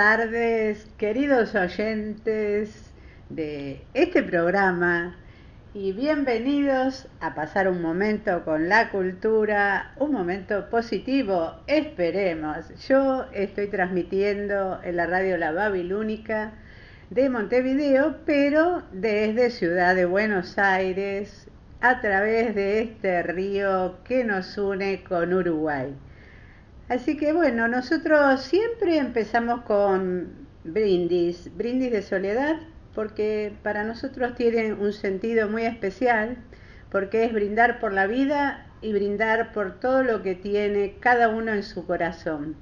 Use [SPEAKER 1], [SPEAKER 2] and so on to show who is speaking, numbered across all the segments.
[SPEAKER 1] tardes, queridos oyentes de este programa y bienvenidos a pasar un momento con la cultura, un momento positivo, esperemos. Yo estoy transmitiendo en la radio La Babilónica de Montevideo, pero desde Ciudad de Buenos Aires, a través de este río que nos une con Uruguay. Así que bueno, nosotros siempre empezamos con brindis, brindis de soledad, porque para nosotros tiene un sentido muy especial, porque es brindar por la vida y brindar por todo lo que tiene cada uno en su corazón.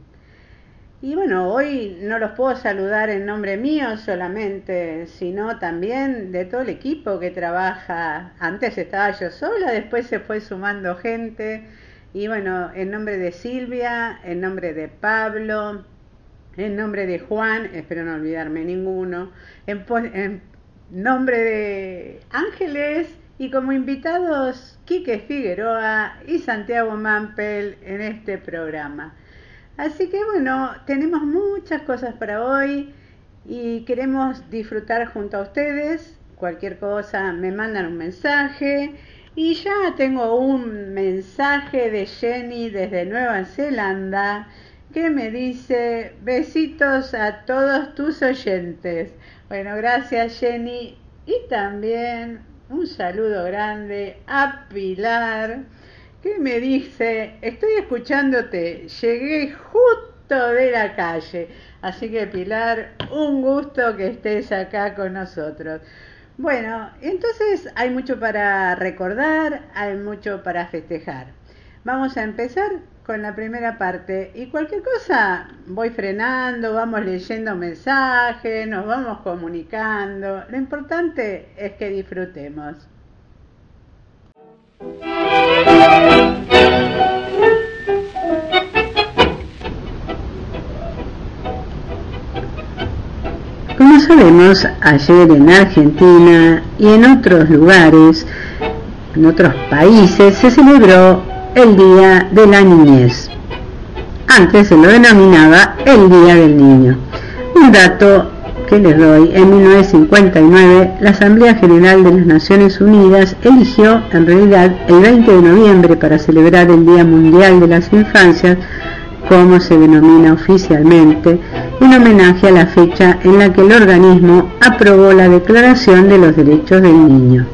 [SPEAKER 1] Y bueno, hoy no los puedo saludar en nombre mío solamente, sino también de todo el equipo que trabaja. Antes estaba yo sola, después se fue sumando gente y bueno, en nombre de Silvia, en nombre de Pablo, en nombre de Juan, espero no olvidarme ninguno, en, nombre de Ángeles y como invitados Quique Figueroa y Santiago Mampel en este programa. Así que bueno, tenemos muchas cosas para hoy y queremos disfrutar junto a ustedes. Cualquier cosa me mandan un mensaje y ya tengo un mensaje de Jenny desde Nueva Zelanda que me dice besitos a todos tus oyentes. Bueno, gracias Jenny. Y también un saludo grande a Pilar que me dice, estoy escuchándote, llegué justo de la calle. Así que Pilar, un gusto que estés acá con nosotros. Bueno, entonces hay mucho para recordar, hay mucho para festejar. Vamos a empezar con la primera parte y cualquier cosa voy frenando, vamos leyendo mensajes, nos vamos comunicando. Lo importante es que disfrutemos. Como sabemos, ayer en Argentina y en otros lugares, en otros países, se celebró el Día de la Niñez. Antes se lo denominaba el Día del Niño. Un dato que les doy, en 1959 la Asamblea General de las Naciones Unidas eligió en realidad el 20 de noviembre para celebrar el Día Mundial de las Infancias como se denomina oficialmente, en homenaje a la fecha en la que el organismo aprobó la Declaración de los Derechos del Niño.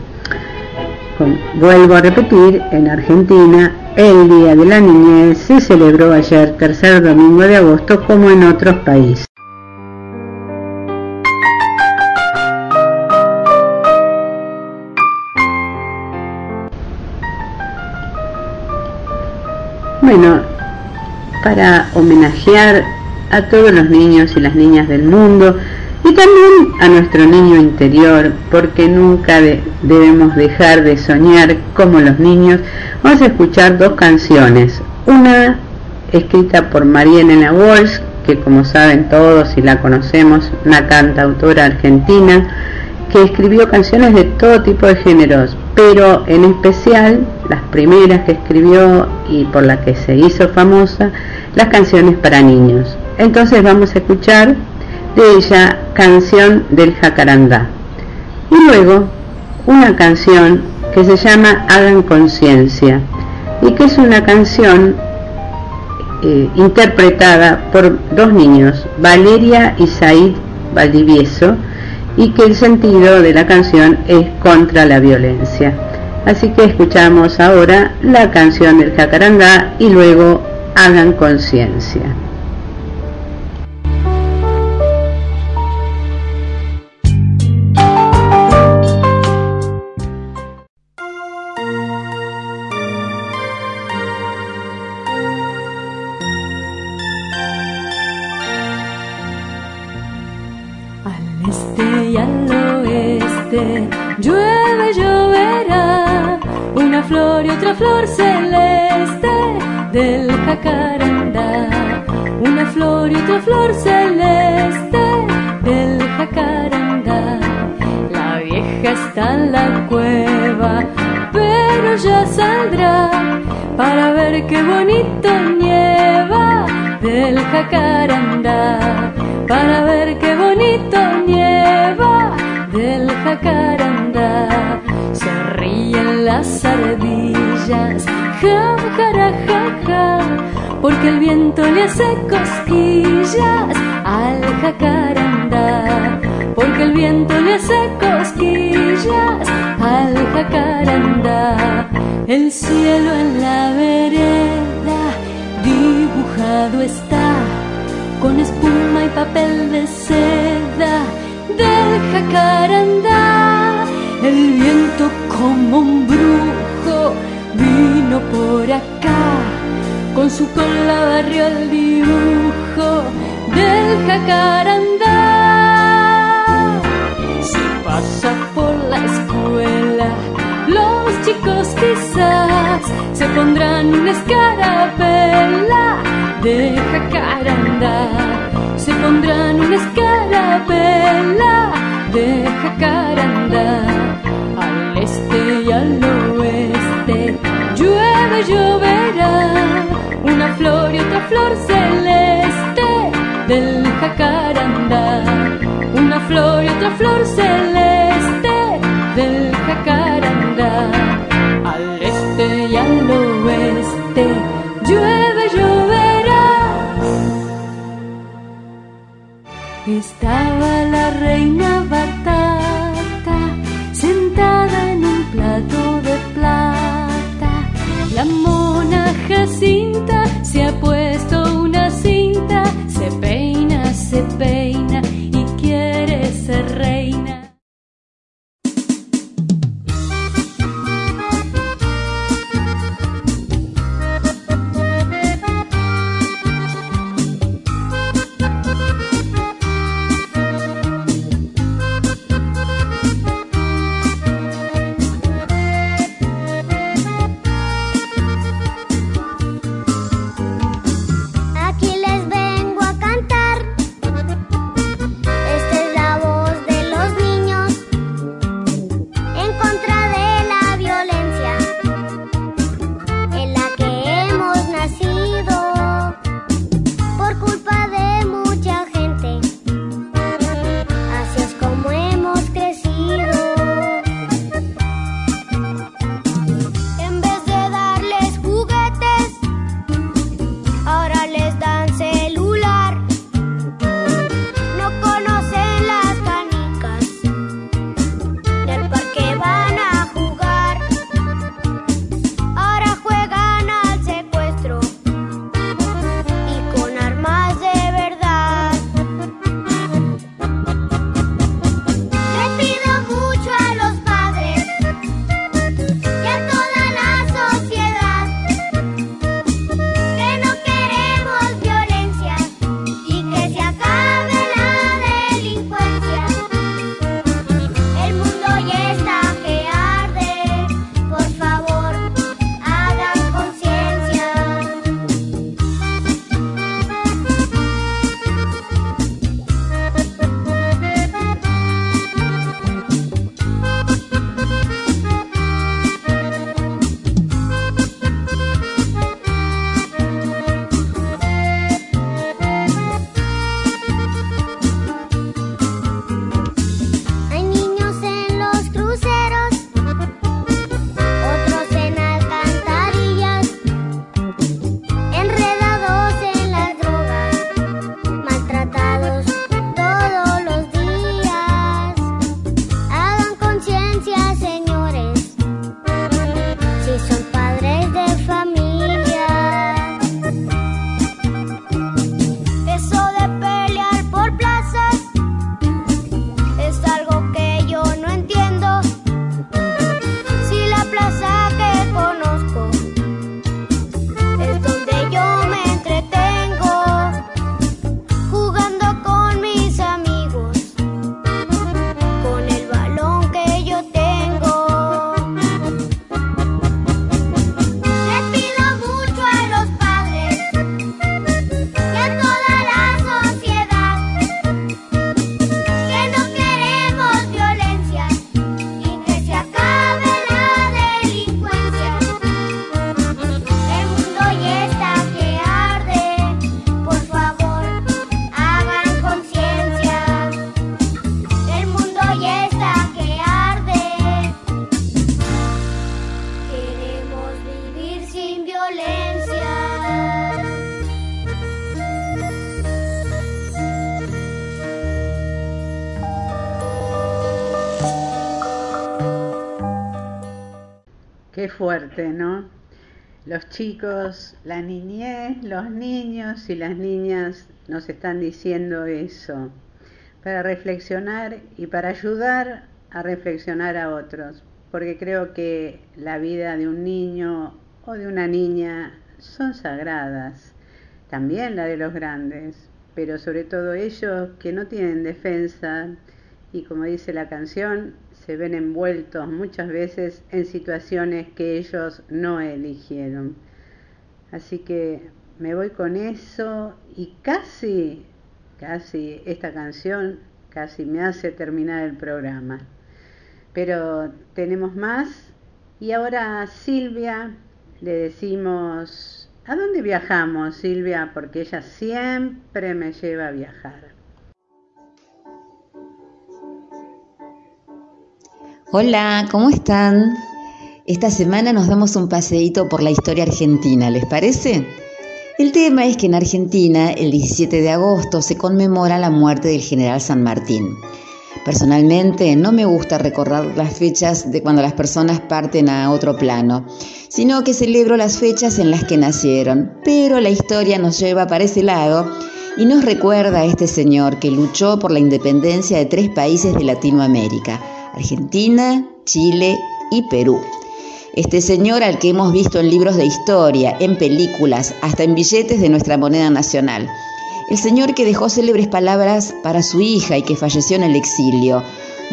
[SPEAKER 1] vuelvo a repetir, en Argentina el Día de la Niñez se celebró ayer, tercer domingo de agosto, como en otros países. Bueno, para homenajear a todos los niños y las niñas del mundo y también a nuestro niño interior, porque nunca debemos dejar de soñar como los niños. Vamos a escuchar dos canciones. Una escrita por María Elena Walsh, que como saben todos y la conocemos, una cantautora argentina, que escribió canciones de todo tipo de géneros, pero en especial las primeras que escribió y por las que se hizo famosa, las canciones para niños. Entonces vamos a escuchar de ella Canción del Jacarandá. Y luego una canción que se llama Hagan Conciencia y que es una canción eh, interpretada por dos niños, Valeria y Said Valdivieso, y que el sentido de la canción es contra la violencia. Así que escuchamos ahora la canción del jacarandá y luego hagan conciencia.
[SPEAKER 2] Flor celeste del jacarandá, una flor y otra flor celeste del jacarandá. La vieja está en la cueva, pero ya saldrá para ver qué bonito nieva del jacarandá, para ver qué bonito nieva del jacarandá. Se ríen las ardillas, ja, ja, porque el viento le hace cosquillas al jacarandá, porque el viento le hace cosquillas al jacarandá. El cielo en la vereda dibujado está con espuma y papel de seda del jacarandá. El viento como un brujo vino por acá, con su cola barrió el dibujo del jacarandá. Si pasa por la escuela, los chicos quizás se pondrán una escarapela de jacarandá se pondrán una escarapela de jacaranda al este y al oeste. Llueve, lloverá. Una flor y otra flor celeste del jacaranda Una flor y otra flor celeste Estaba la reina batata sentada en un plato de plata. La mona Jacinta
[SPEAKER 1] Los chicos, la niñez, los niños y las niñas nos están diciendo eso para reflexionar y para ayudar a reflexionar a otros, porque creo que la vida de un niño o de una niña son sagradas, también la de los grandes, pero sobre todo ellos que no tienen defensa y como dice la canción, se ven envueltos muchas veces en situaciones que ellos no eligieron. Así que me voy con eso y casi, casi esta canción casi me hace terminar el programa. Pero tenemos más y ahora Silvia le decimos, ¿a dónde viajamos Silvia? Porque ella siempre me lleva a viajar.
[SPEAKER 3] Hola, ¿cómo están? Esta semana nos damos un paseíto por la historia argentina, ¿les parece? El tema es que en Argentina, el 17 de agosto, se conmemora la muerte del general San Martín. Personalmente no me gusta recordar las fechas de cuando las personas parten a otro plano, sino que celebro las fechas en las que nacieron, pero la historia nos lleva para ese lado y nos recuerda a este señor que luchó por la independencia de tres países de Latinoamérica, Argentina, Chile y Perú. Este señor al que hemos visto en libros de historia, en películas, hasta en billetes de nuestra moneda nacional. El señor que dejó célebres palabras para su hija y que falleció en el exilio,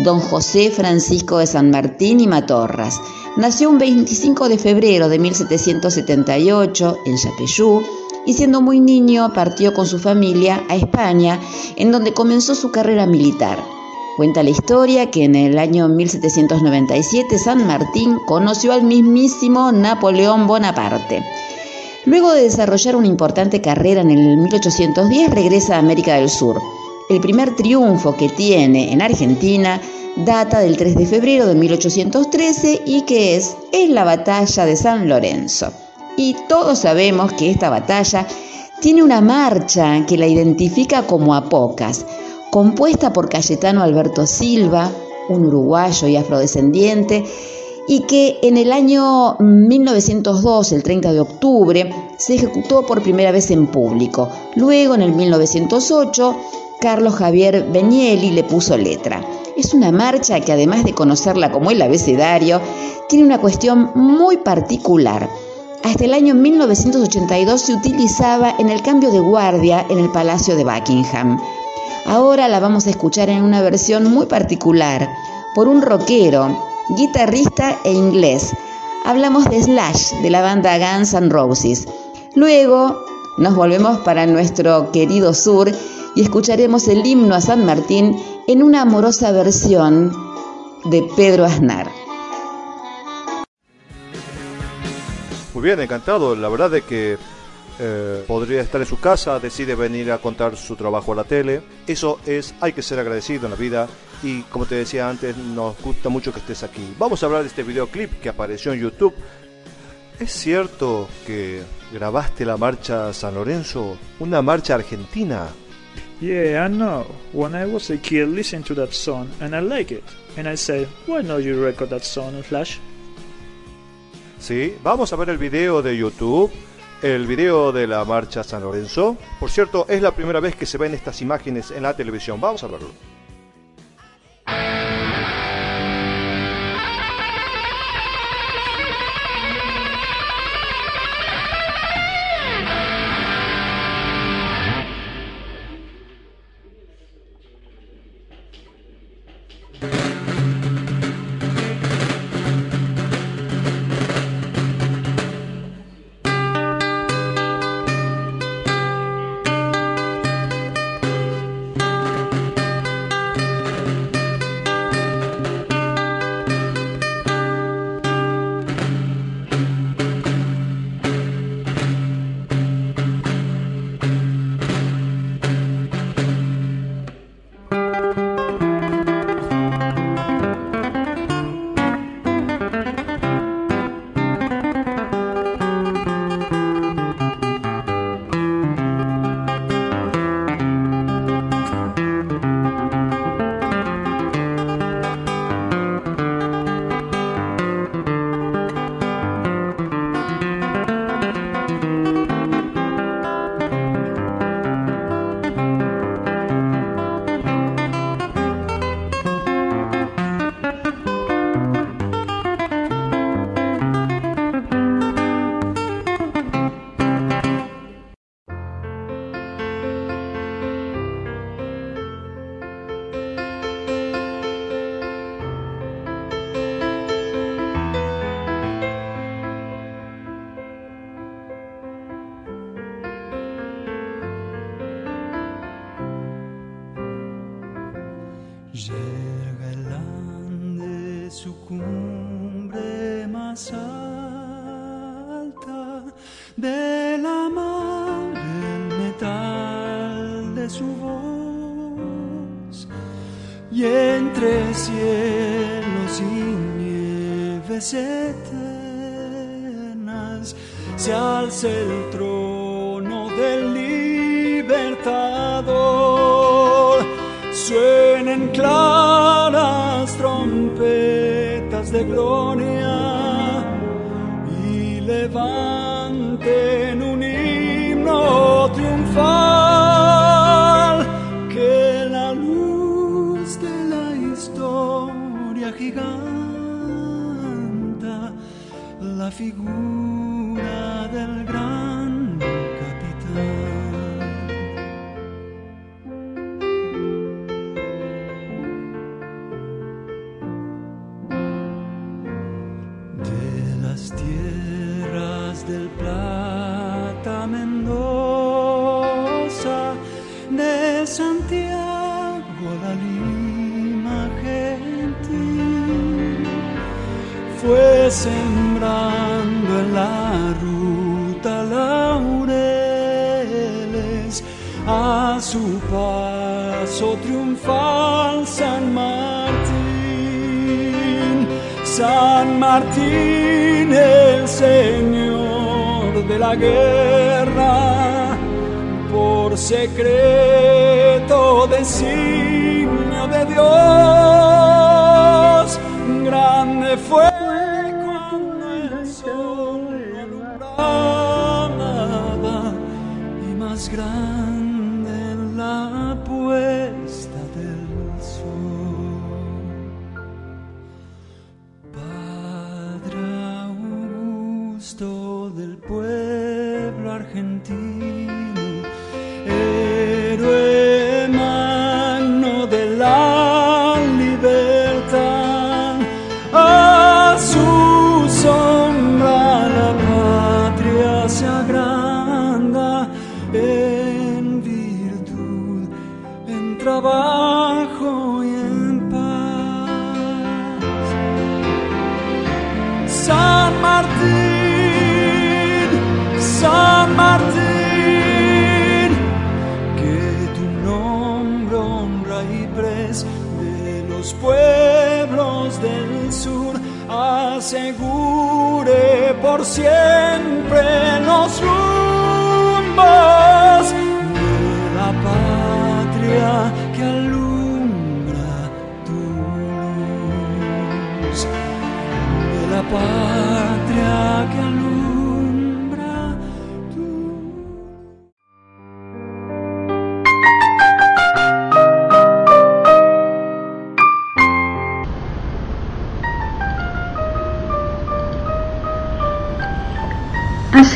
[SPEAKER 3] don José Francisco de San Martín y Matorras. Nació un 25 de febrero de 1778 en Yapeyú y siendo muy niño partió con su familia a España, en donde comenzó su carrera militar. Cuenta la historia que en el año 1797 San Martín conoció al mismísimo Napoleón Bonaparte. Luego de desarrollar una importante carrera en el 1810 regresa a América del Sur. El primer triunfo que tiene en Argentina data del 3 de febrero de 1813 y que es, es la batalla de San Lorenzo. Y todos sabemos que esta batalla tiene una marcha que la identifica como a pocas, compuesta por Cayetano Alberto Silva, un uruguayo y afrodescendiente, y que en el año 1902, el 30 de octubre, se ejecutó por primera vez en público. Luego, en el 1908, Carlos Javier Benieli le puso letra. Es una marcha que además de conocerla como el abecedario, tiene una cuestión muy particular. Hasta el año 1982 se utilizaba en el cambio de guardia en el Palacio de Buckingham. Ahora la vamos a escuchar en una versión muy particular por un rockero, guitarrista e inglés. Hablamos de Slash, de la banda Guns N' Roses. Luego nos volvemos para nuestro querido sur y escucharemos el himno a San Martín en una amorosa versión de Pedro Aznar.
[SPEAKER 4] Muy bien, encantado. La verdad es que eh, podría estar en su casa, decide venir a contar su trabajo a la tele. Eso es, hay que ser agradecido en la vida y como te decía antes, nos gusta mucho que estés aquí. Vamos a hablar de este videoclip que apareció en YouTube. ¿Es cierto que grabaste la marcha San Lorenzo, una marcha argentina?
[SPEAKER 5] Yeah, I know. When I was a kid, listening to that song and I like it. And I said, why not you record that song in Flash?
[SPEAKER 4] Sí, vamos a ver el video de YouTube el video de la marcha San Lorenzo. Por cierto, es la primera vez que se ven estas imágenes en la televisión. Vamos a verlo.
[SPEAKER 6] A su paso triunfal San Martín. San Martín, el Señor de la guerra, por secreto designio de Dios, grande fue cuando el sol y más grande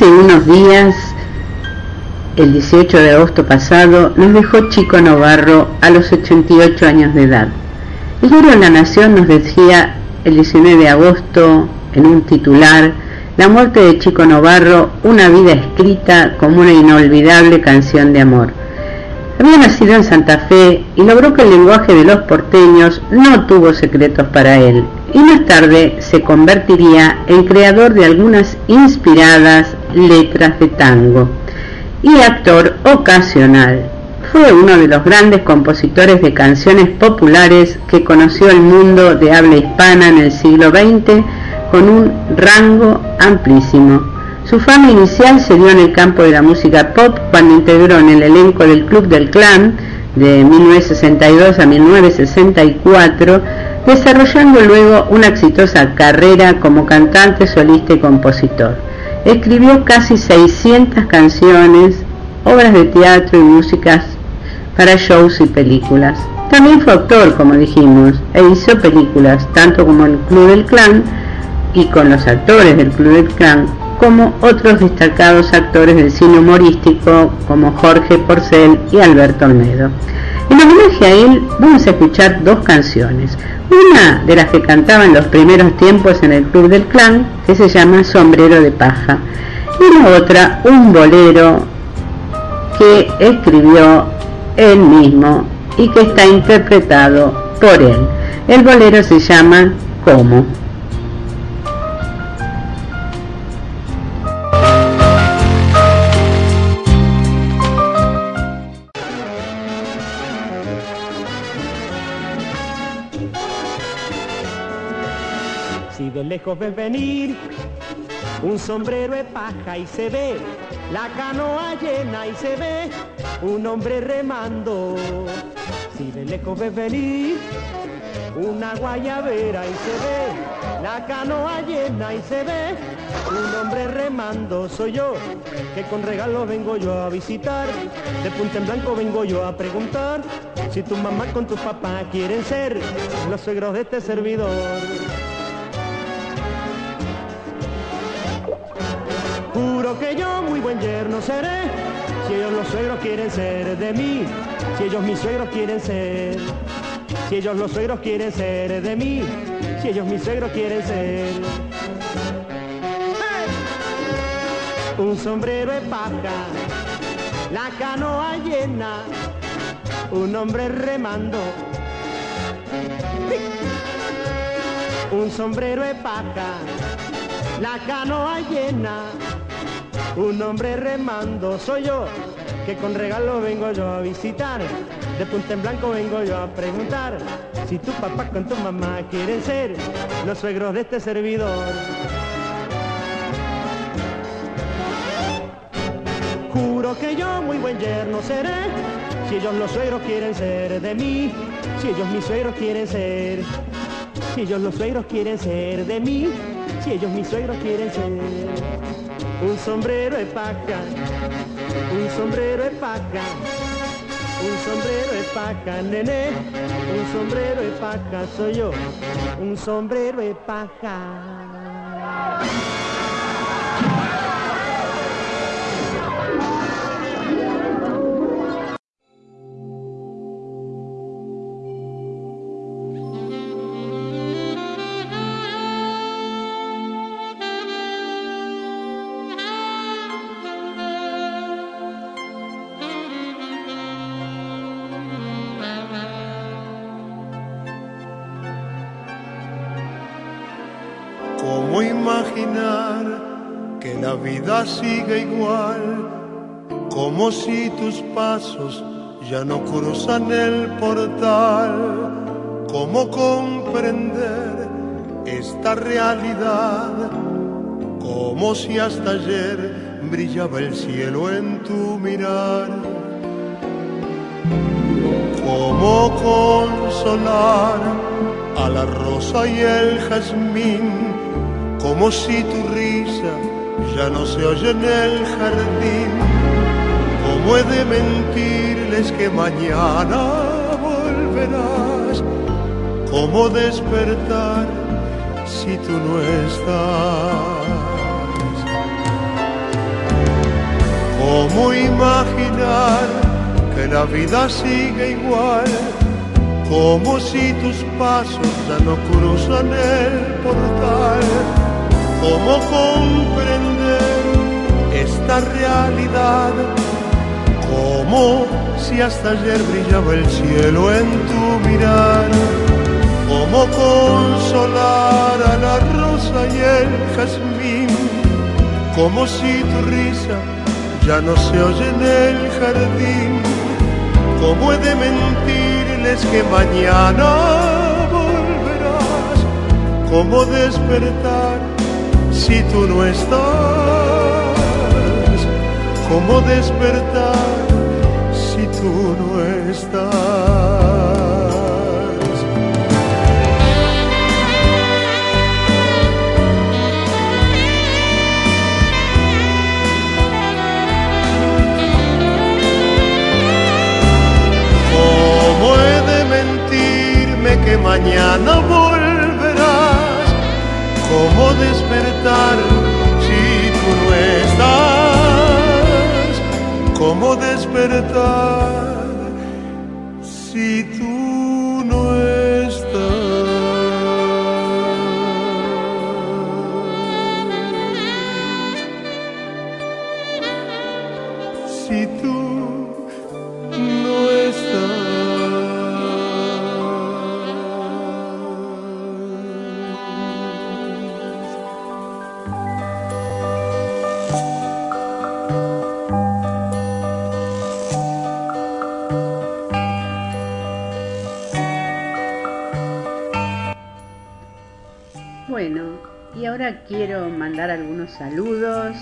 [SPEAKER 1] Hace unos días, el 18 de agosto pasado, nos dejó Chico Novarro a los 88 años de edad. El diario La Nación nos decía el 19 de agosto, en un titular, la muerte de Chico Novarro, una vida escrita como una inolvidable canción de amor. Había nacido en Santa Fe y logró que el lenguaje de los porteños no tuvo secretos para él, y más tarde se convertiría en creador de algunas inspiradas letras de tango y actor ocasional. Fue uno de los grandes compositores de canciones populares que conoció el mundo de habla hispana en el siglo XX con un rango amplísimo. Su fama inicial se dio en el campo de la música pop cuando integró en el elenco del Club del Clan de 1962 a 1964, desarrollando luego una exitosa carrera como cantante, solista y compositor. Escribió casi 600 canciones, obras de teatro y músicas para shows y películas. También fue autor, como dijimos, e hizo películas, tanto como el Club del Clan y con los actores del Club del Clan, como otros destacados actores del cine humorístico como Jorge Porcel y Alberto Olmedo. En homenaje a él vamos a escuchar dos canciones. Una de las que cantaba en los primeros tiempos en el Club del Clan, que se llama Sombrero de Paja, y la otra, un bolero que escribió él mismo y que está interpretado por él. El bolero se llama ¿Cómo?
[SPEAKER 7] Lejos ves venir un sombrero de paja y se ve la canoa llena y se ve un hombre remando. Si de lejos ves venir una guayabera y se ve la canoa llena y se ve un hombre remando. Soy yo que con regalos vengo yo a visitar. De punta en blanco vengo yo a preguntar si tu mamá con tu papá quieren ser los suegros de este servidor. Juro que yo muy buen yerno seré, si ellos los suegros quieren ser de mí, si ellos mis suegros quieren ser, si ellos los suegros quieren ser de mí, si ellos mis suegros quieren ser. Un sombrero de paja, la canoa llena, un hombre remando. Un sombrero de paja, la canoa llena, un hombre remando soy yo, que con regalo vengo yo a visitar. De punta en blanco vengo yo a preguntar si tu papá con tu mamá quieren ser los suegros de este servidor. Juro que yo muy buen yerno seré, si ellos los suegros quieren ser de mí, si ellos mis suegros quieren ser, si ellos los suegros quieren ser de mí, si ellos mis suegros quieren ser un sombrero de paca, un sombrero de paca, un sombrero de paca, nene, un sombrero de paca soy yo, un sombrero de paca.
[SPEAKER 8] Imaginar que la vida sigue igual? Como si tus pasos ya no cruzan el portal. ¿Cómo comprender esta realidad? Como si hasta ayer brillaba el cielo en tu mirar. ¿Cómo consolar a la rosa y el jazmín? Como si tu risa ya no se oye en el jardín. ¿Cómo he de mentirles que mañana volverás? ¿Cómo despertar si tú no estás? ¿Cómo imaginar que la vida sigue igual? Como si tus pasos ya no cruzan el portal cómo comprender esta realidad, como si hasta ayer brillaba el cielo en tu mirar, cómo consolar a la rosa y el jazmín, como si tu risa ya no se oye en el jardín, cómo he de mentirles que mañana volverás, cómo despertar si tú no estás? ¿Cómo despertar si tú no estás? ¿Cómo he de mentirme que mañana volverás? ¿Cómo despertar si tú no estás? ¿Cómo despertar
[SPEAKER 1] y ahora quiero mandar algunos saludos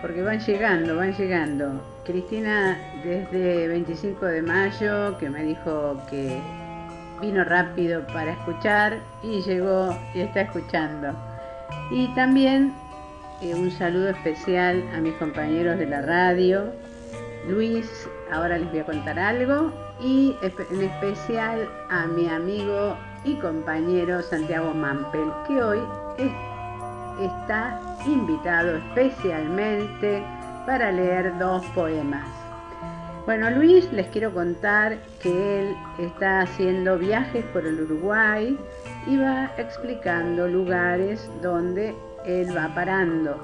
[SPEAKER 1] porque van llegando, van llegando. Cristina desde 25 de mayo que me dijo que vino rápido para escuchar y llegó y está escuchando. Y también eh, un saludo especial a mis compañeros de la radio. Luis, ahora les voy a contar algo. Y en especial a mi amigo y compañero Santiago Mampel, que hoy está invitado especialmente para leer dos poemas. Bueno, Luis, les quiero contar que él está haciendo viajes por el Uruguay y va explicando lugares donde él va parando.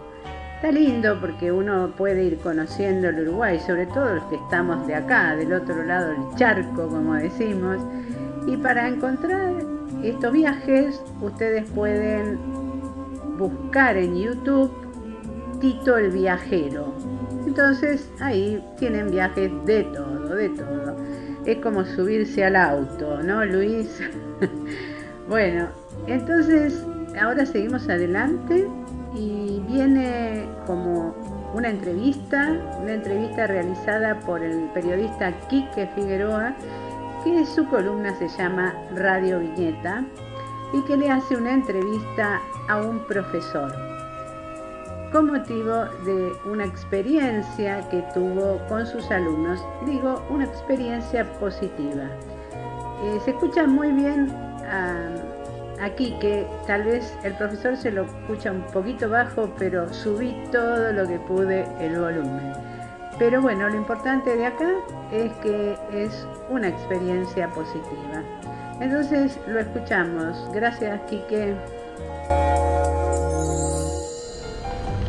[SPEAKER 1] Está lindo porque uno puede ir conociendo el Uruguay, sobre todo los que estamos de acá, del otro lado del charco, como decimos. Y para encontrar estos viajes, ustedes pueden buscar en YouTube Tito el Viajero. Entonces ahí tienen viajes de todo, de todo. Es como subirse al auto, ¿no, Luis? bueno, entonces ahora seguimos adelante y viene como una entrevista, una entrevista realizada por el periodista Quique Figueroa, que su columna se llama Radio Viñeta y que le hace una entrevista a un profesor con motivo de una experiencia que tuvo con sus alumnos, digo una experiencia positiva. Eh, se escucha muy bien aquí que tal vez el profesor se lo escucha un poquito bajo, pero subí todo lo que pude el volumen. Pero bueno, lo importante de acá es que es una experiencia positiva. Entonces lo escuchamos. Gracias, Quique.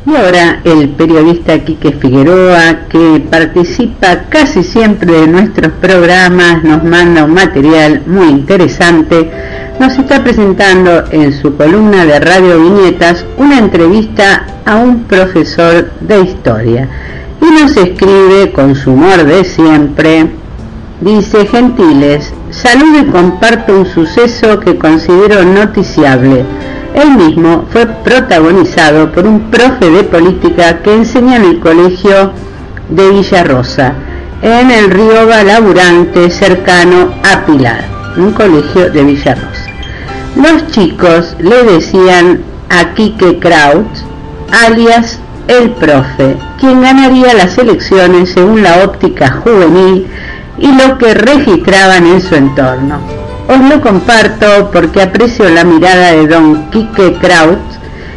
[SPEAKER 1] Y ahora el periodista Quique Figueroa, que participa casi siempre de nuestros programas, nos manda un material muy interesante, nos está presentando en su columna de Radio Viñetas una entrevista a un profesor de historia. Y nos escribe con su humor de siempre, dice, gentiles, saludo y comparto un suceso que considero noticiable el mismo fue protagonizado por un profe de política que enseña en el colegio de Villarrosa, en el río Balaburante cercano a Pilar, un colegio de Villarrosa. Los chicos le decían a Quique Kraut, alias el profe, quien ganaría las elecciones según la óptica juvenil y lo que registraban en su entorno. Os lo comparto porque aprecio la mirada de don Quique Kraut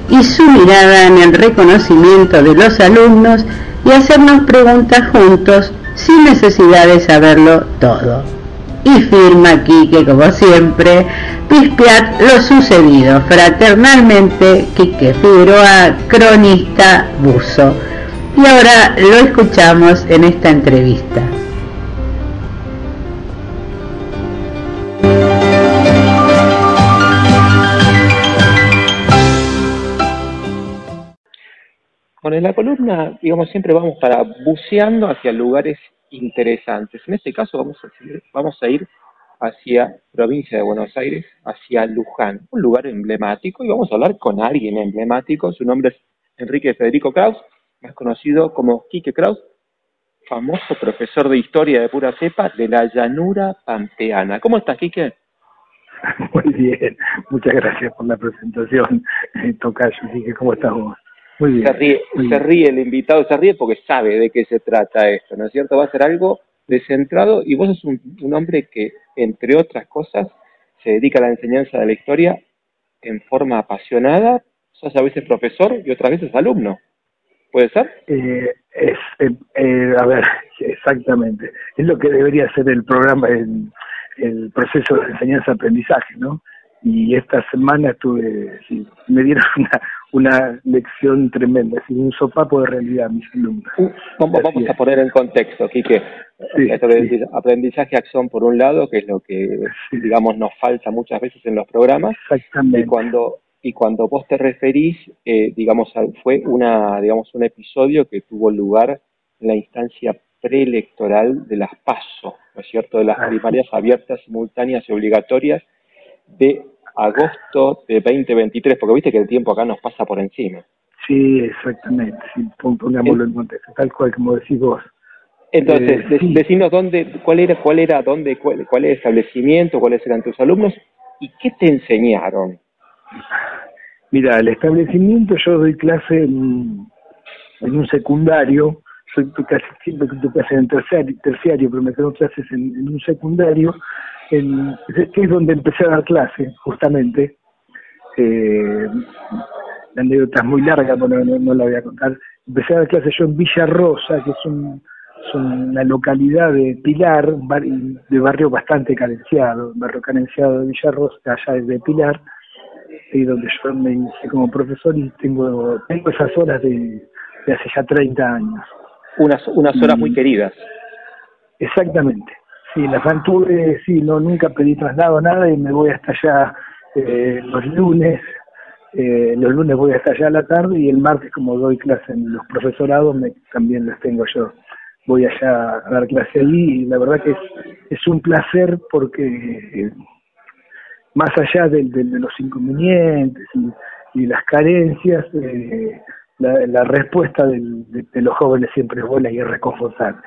[SPEAKER 1] y su mirada en el reconocimiento de los alumnos y hacernos preguntas juntos sin necesidad de saberlo todo. Y firma Quique, como siempre, pispear lo sucedido. Fraternalmente, Quique Figueroa, cronista buzo. Y ahora lo escuchamos en esta entrevista.
[SPEAKER 9] En la columna, digamos, siempre vamos para buceando hacia lugares interesantes. En este caso vamos a, vamos a ir hacia provincia de Buenos Aires, hacia Luján, un lugar emblemático, y vamos a hablar con alguien emblemático. Su nombre es Enrique Federico Kraus, más conocido como Quique Kraus, famoso profesor de historia de pura cepa de la llanura pampeana. ¿Cómo estás, Quique?
[SPEAKER 10] Muy bien, muchas gracias por la presentación, Tocayo. Quique, ¿cómo estás vos?
[SPEAKER 9] Se, ríe, se ríe el invitado, se ríe porque sabe de qué se trata esto, ¿no es cierto? Va a ser algo descentrado y vos sos un, hombre que, entre otras cosas, se dedica a la enseñanza de la historia en forma apasionada, sos a veces profesor y otras veces alumno. ¿Puede ser?
[SPEAKER 10] Eh, es, eh, eh, a ver, exactamente. Es lo que debería ser el programa, el, el proceso de enseñanza-aprendizaje, ¿no? y esta semana estuve, me dieron una, una lección tremenda, es un sopapo de realidad mis alumnos. Uh,
[SPEAKER 9] vamos, vamos a poner en contexto, Quique. Aprendizaje acción por un lado, que es lo que, digamos, nos falta muchas veces en los programas.
[SPEAKER 10] Exactamente.
[SPEAKER 9] Y cuando, y cuando vos te referís, eh, digamos, fue una, digamos, un episodio que tuvo lugar en la instancia preelectoral de las PASO, ¿no es cierto?, de las primarias abiertas, simultáneas y obligatorias de agosto de 2023, porque viste que el tiempo acá nos pasa por encima.
[SPEAKER 10] Sí, exactamente, sí, pongámoslo en contexto, tal cual como decís vos.
[SPEAKER 9] Entonces,
[SPEAKER 10] Eh, sí.
[SPEAKER 9] decinos dónde, cuál era, cuál era, dónde, cuál, cuál era el establecimiento, cuáles eran tus alumnos y qué te enseñaron.
[SPEAKER 10] Mira, el establecimiento, yo doy clase en, en un secundario, soy casi siempre doy clases en terciario, terciario, pero me quedo clases en, en un secundario, en, que es donde empecé a dar clase, justamente. Eh, la anécdota es muy larga, pero no, no la voy a contar. Empecé a dar clases yo en Villa Rosa, que es, un, es una localidad de Pilar, de barrio bastante carenciado, barrio carenciado de Villa Rosa, allá de Pilar, y donde yo me inicié como profesor y tengo, tengo esas horas de, de hace ya 30 años.
[SPEAKER 9] Unas, unas horas muy queridas.
[SPEAKER 10] Exactamente. Sí, las mantuve, sí, no, nunca pedí traslado, nada, y me voy hasta allá eh, los lunes. Eh, los lunes voy hasta allá a la tarde y el martes, como doy clase en los profesorados, me, también las tengo yo. Voy allá a dar clase allí y la verdad que es, es un placer porque eh, más allá de, de- de los inconvenientes y, y las carencias, eh, la, la respuesta del- de, de los jóvenes siempre es buena y es reconfortante.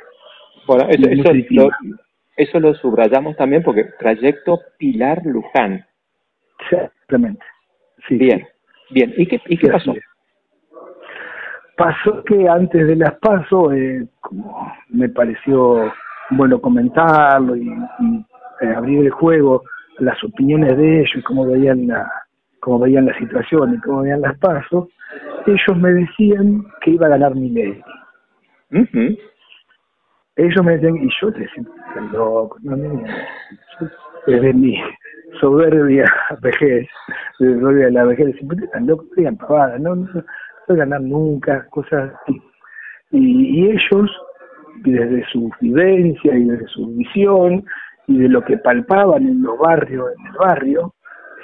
[SPEAKER 9] Bueno, eso, eso,
[SPEAKER 10] positiva.
[SPEAKER 9] lo, eso lo subrayamos también porque trayecto Pilar Luján.
[SPEAKER 10] Exactamente. Sí,
[SPEAKER 9] bien, bien. ¿Y qué, y qué
[SPEAKER 10] Sí,
[SPEAKER 9] pasó?
[SPEAKER 10] Pasó que antes de las paso, eh, como me pareció bueno comentarlo y, y, eh, abrir el juego las opiniones de ellos y cómo veían la cómo veían la situación y cómo veían las pasos, ellos me decían que iba a ganar mi ley. Ellos me decían, y yo te "Estás loco, no, no, no". Yo, desde mi soberbia vejez, desde soberbia de la vejez, "Pero están locos, digan pavadas, no, no, no voy a ganar nunca, cosas así. Y, y ellos, desde su vivencia y desde su visión, y de lo que palpaban en los barrios, en el barrio,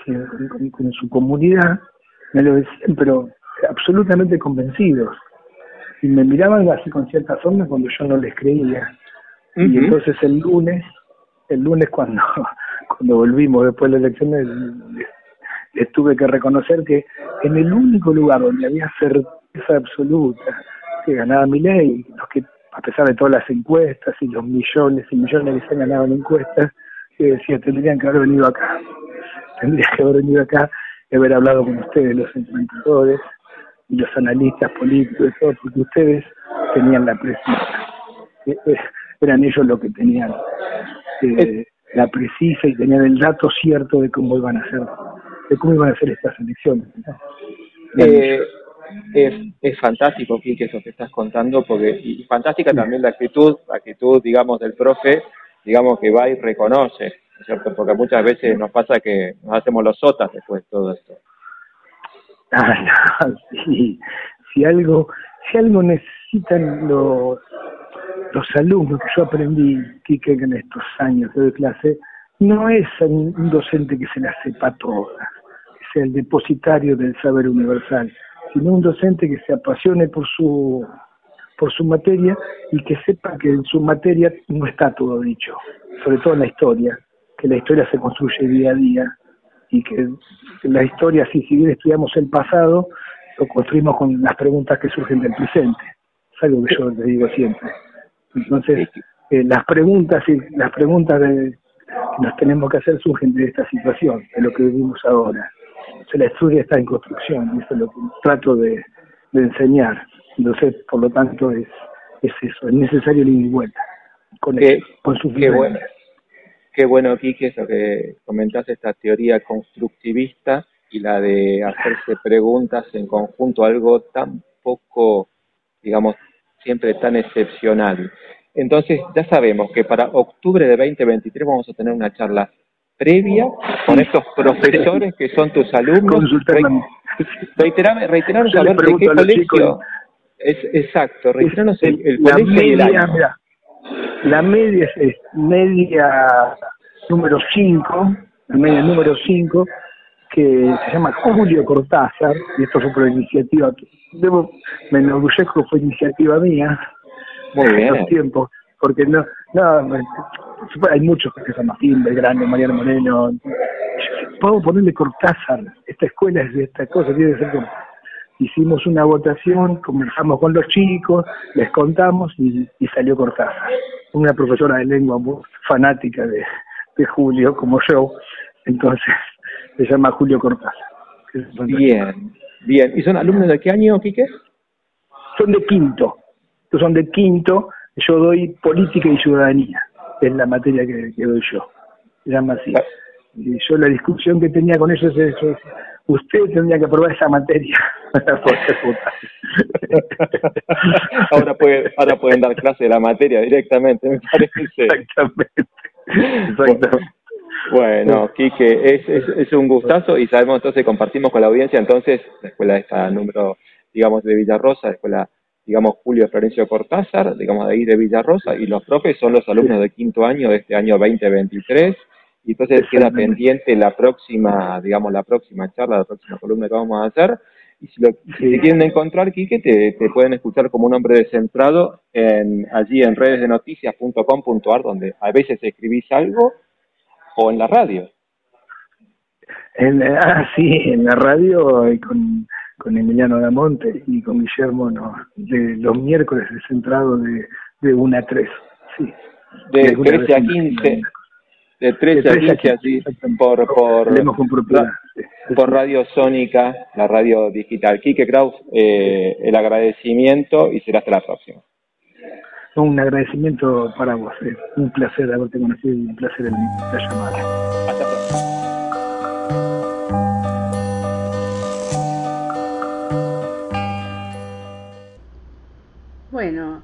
[SPEAKER 10] en su comunidad, me lo decían, pero absolutamente convencidos y me miraban así con cierta forma cuando yo no les creía. Y entonces el lunes, el lunes cuando, cuando volvimos después de la elección, les, les tuve que reconocer que en el único lugar donde había certeza absoluta que ganaba mi ley, los que a pesar de todas las encuestas y los millones y millones que se ganaban en encuestas, que decía, tendrían que haber venido acá, tendrían que haber venido acá y haber hablado con ustedes, los enfrentadores, y los analistas políticos todo, porque ustedes tenían la precisa. Eh, eh, Eran ellos los que tenían eh, la precisa y tenían el dato cierto de cómo iban a ser, de cómo iban a ser estas elecciones. ¿no?
[SPEAKER 9] Eh, es, es fantástico, Quique, eso que estás contando, porque y, fantástica también la actitud, la actitud, digamos, del profe, digamos, que va y reconoce, ¿no es ¿cierto? Porque muchas veces nos pasa que nos hacemos los sotas después de todo esto.
[SPEAKER 10] Si algo, si algo necesitan los, los alumnos que yo aprendí, Quique, en estos años de clase, no es un docente que se la sepa toda, que sea el depositario del saber universal, sino un docente que se apasione por su por su materia y que sepa que en su materia no está todo dicho, sobre todo en la historia, que la historia se construye día a día y que la historia, si, si bien estudiamos el pasado, lo construimos con las preguntas que surgen del presente. Es algo que yo les digo siempre. Entonces, eh, las preguntas y las preguntas de- que nos tenemos que hacer surgen de esta situación, de lo que vivimos ahora. La historia está en construcción, y eso es lo que trato de, de enseñar. Entonces, por lo tanto, es, es eso, es necesario el ida y vuelta con,
[SPEAKER 9] Qué,
[SPEAKER 10] con sus
[SPEAKER 9] qué bueno, qué bueno, Quique, eso que comentás, esta teoría constructivista y la de hacerse preguntas en conjunto, algo tan poco, digamos, siempre tan excepcional. Entonces, ya sabemos que para octubre de 2023 vamos a tener una charla previa con estos profesores que son tus alumnos. Re- Reiterame,
[SPEAKER 10] le
[SPEAKER 9] ver de qué colegio. Es, exacto, reiteranos el, colegio y el año.
[SPEAKER 10] mira, la media es, es media número 5, la media número 5, que se llama Julio Cortázar, y esto fue por iniciativa, debo, me enorgullezco fue iniciativa mía,
[SPEAKER 9] Muy bien.
[SPEAKER 10] los tiempos, porque no, no, hay muchos que se llaman Belgrano, Mariano Moreno, podemos ponerle Cortázar, esta escuela es de esta cosa, tiene que ser Cortázar. Hicimos una votación, conversamos con los chicos, les contamos y, salió Cortázar. Una profesora de lengua muy fanática de, Julio, como yo, entonces se llama Julio Cortázar.
[SPEAKER 9] Bien, bien. ¿Y son alumnos de qué año, Quique?
[SPEAKER 10] Son de quinto. Son de quinto. Yo doy política y ciudadanía. Es la materia que, que doy yo. Se llama así. Ah. Y yo la discusión que tenía con ellos es eso. Usted tendría que aprobar esa materia
[SPEAKER 9] ahora, puede, ahora pueden dar clase de la materia directamente, me parece.
[SPEAKER 10] Exactamente. Exactamente.
[SPEAKER 9] Bueno, Quique, es, es, es, un gustazo y sabemos entonces, compartimos con la audiencia entonces, la escuela esta número, digamos, de Villarrosa, la escuela, digamos, Julio Florencio Cortázar, digamos, de ahí de Villarrosa, y los profes son los alumnos de quinto año de este año 2023, y entonces queda pendiente la próxima, digamos, la próxima charla, la próxima columna que vamos a hacer, y si, lo, quieren encontrar, Quique, te, te, pueden escuchar como un hombre descentrado en, allí en redesdenoticias.com.ar, donde a veces escribís algo o en la radio.
[SPEAKER 10] En, ah, sí, en la radio y con, con Emiliano Damonte y con Guillermo no, de los miércoles de centrado de, de 1 a 3. Sí.
[SPEAKER 9] De 13 a 15. De 13, a 15, así, por, por, por Radio Sónica, la radio digital. Quique Kraus, eh, el agradecimiento y será hasta la próxima
[SPEAKER 10] un agradecimiento para vos. Eh. Un placer haberte conocido y un placer la llamada. Hasta pronto.
[SPEAKER 1] Bueno,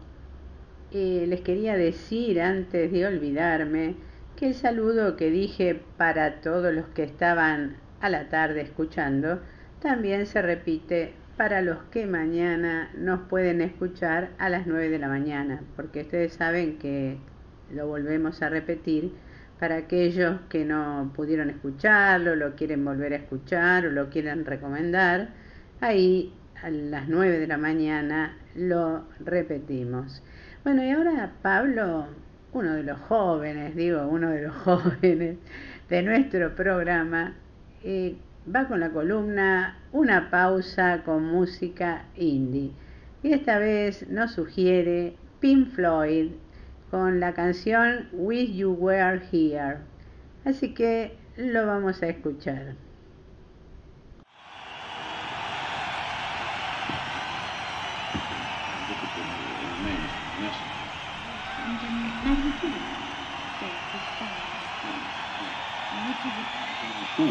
[SPEAKER 1] eh, les quería decir antes de olvidarme que el saludo que dije para todos los que estaban a la tarde escuchando también se repite para los que mañana nos pueden escuchar a las 9 de la mañana, porque ustedes saben que lo volvemos a repetir para aquellos que no pudieron escucharlo, lo quieren volver a escuchar o lo quieren recomendar, ahí a las 9 de la mañana lo repetimos. Bueno, y ahora Pablo, uno de los jóvenes, digo, uno de los jóvenes de nuestro programa, eh, va con la columna Una pausa con música indie. Y esta vez nos sugiere Pink Floyd con la canción Wish You Were Here. Así que lo vamos a escuchar. そう。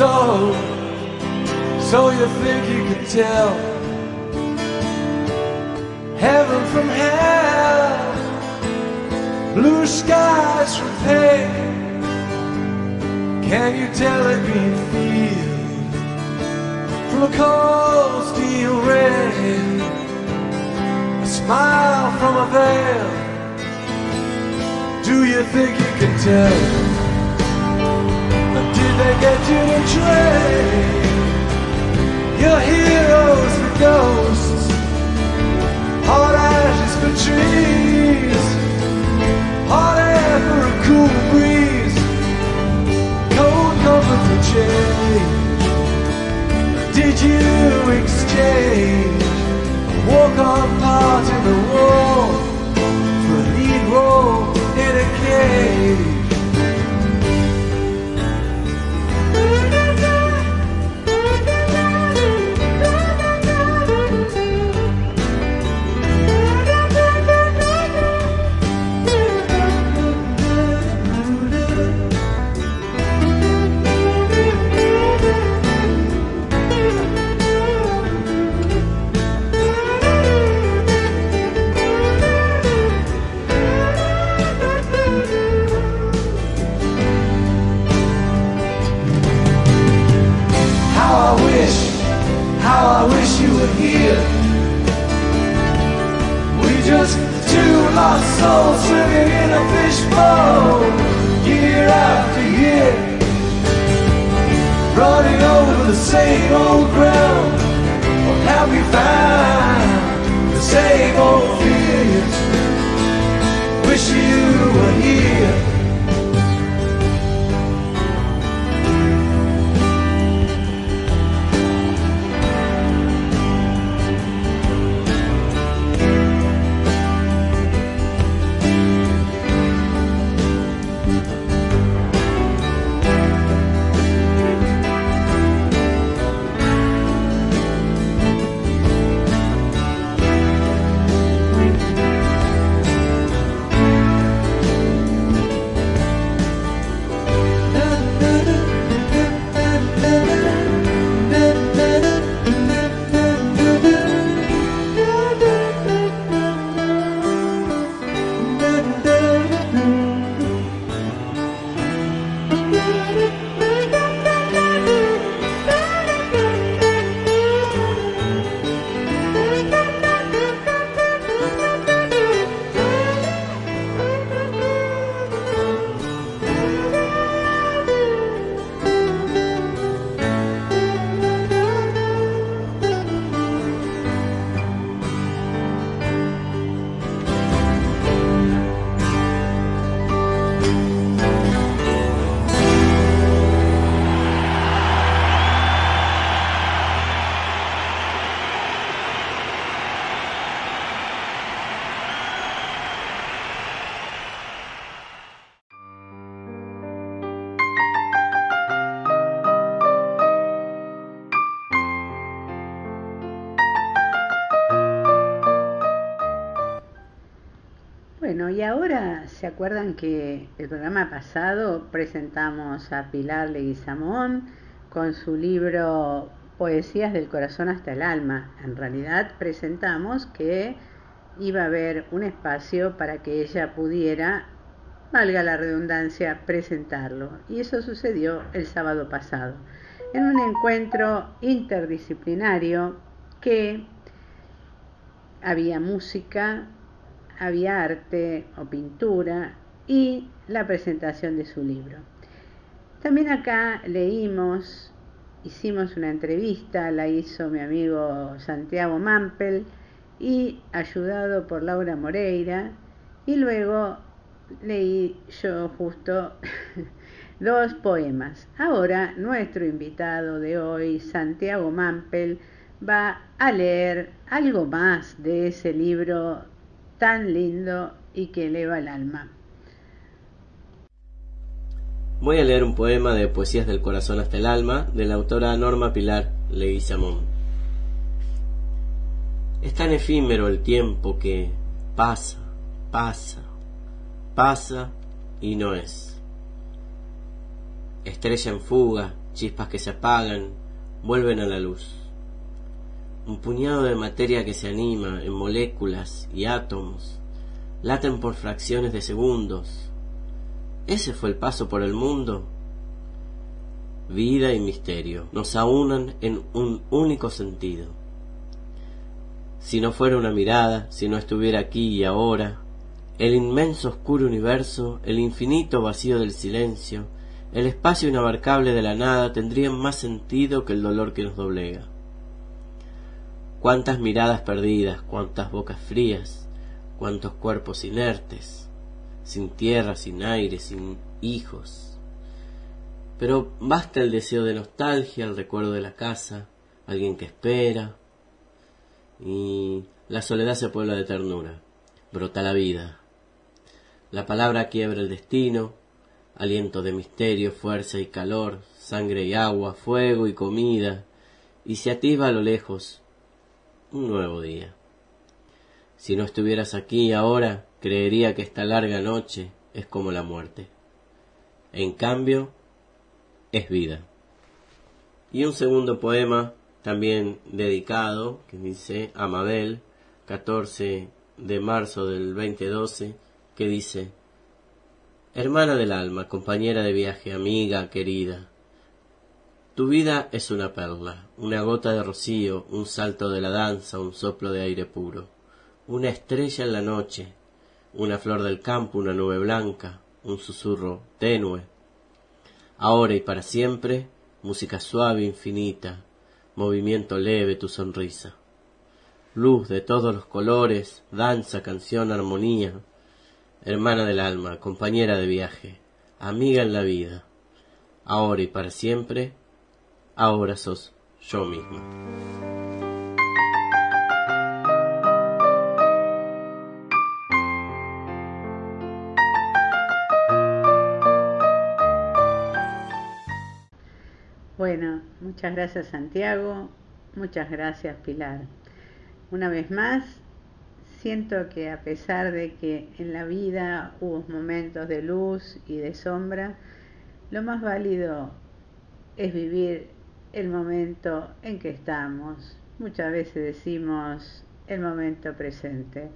[SPEAKER 6] So. So you think you can tell heaven from hell, blue skies from pain. Can you tell a green field from a cold steel rain? A smile from a veil. Do you think you can tell? They get you to trade your heroes for ghosts, hot ashes for trees, hot air for a cool breeze, cold comfort for change? Did you exchange a walk-on part in the war for a lead role in a cage? Souls swimming in a fishbowl, year after year, running over the same old ground. Or have we found the same old fears? Wish you were here.
[SPEAKER 1] Se acuerdan que el programa pasado presentamos a Pilar Leguizamón con su libro Poesías del corazón hasta el alma. En realidad presentamos que iba a haber un espacio para que ella pudiera, valga la redundancia, presentarlo. Y eso sucedió el sábado pasado, en un encuentro interdisciplinario que había música, había arte o pintura y la presentación de su libro. También acá leímos, hicimos una entrevista, la hizo mi amigo Santiago Mampel y ayudado por Laura Moreira y luego leí yo justo dos poemas. Ahora nuestro invitado de hoy, Santiago Mampel, va a leer algo más de ese libro tan lindo y que eleva el alma.
[SPEAKER 11] Voy a leer un poema de Poesías del Corazón hasta el Alma de la autora Norma Pilar Leguizamón. Es tan efímero el tiempo que pasa, pasa, pasa y no es. Estrella en fuga, chispas que se apagan, vuelven a la luz. Un puñado de materia que se anima en moléculas y átomos, laten por fracciones de segundos. Ese fue el paso por el mundo. Vida y misterio nos aunan en un único sentido. Si no fuera una mirada, si no estuviera aquí y ahora, el inmenso oscuro universo, el infinito vacío del silencio, el espacio inabarcable de la nada tendrían más sentido que el dolor que nos doblega. Cuántas miradas perdidas, cuántas bocas frías, cuántos cuerpos inertes, sin tierra, sin aire, sin hijos. Pero basta el deseo de nostalgia, el recuerdo de la casa, alguien que espera, y la soledad se puebla de ternura, brota la vida. La palabra quiebra el destino, aliento de misterio, fuerza y calor, sangre y agua, fuego y comida, y se atisba a lo lejos un nuevo día. Si no estuvieras aquí ahora, creería que esta larga noche es como la muerte. En cambio, es vida. Y un segundo poema, también dedicado, que dice a Mabel, 14 de marzo del 2012, que dice, Hermana del alma, compañera de viaje, amiga, querida, tu vida es una perla, una gota de rocío, un salto de la danza, un soplo de aire puro, una estrella en la noche, una flor del campo, una nube blanca, un susurro tenue. Ahora y para siempre, música suave, infinita, movimiento leve, tu sonrisa. Luz de todos los colores, danza, canción, armonía, hermana del alma, compañera de viaje, amiga en la vida, ahora y para siempre, ahora sos yo mismo.
[SPEAKER 1] Bueno, muchas gracias Santiago, muchas gracias Pilar. Una vez más, siento que a pesar de que en la vida hubo momentos de luz y de sombra, lo más válido es vivir el momento en que estamos. Muchas veces decimos el momento presente.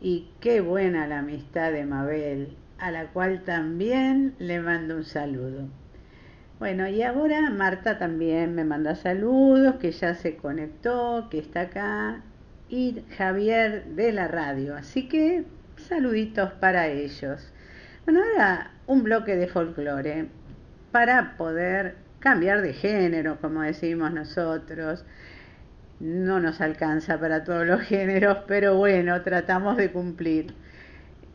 [SPEAKER 1] Y qué buena la amistad de Mabel, a la cual también le mando un saludo. Bueno, y ahora Marta también me manda saludos, que ya se conectó, que está acá, y Javier de la radio. Así que saluditos para ellos. Bueno, ahora un bloque de folclore para poder cambiar de género, como decimos nosotros. No nos alcanza para todos los géneros, pero bueno, tratamos de cumplir.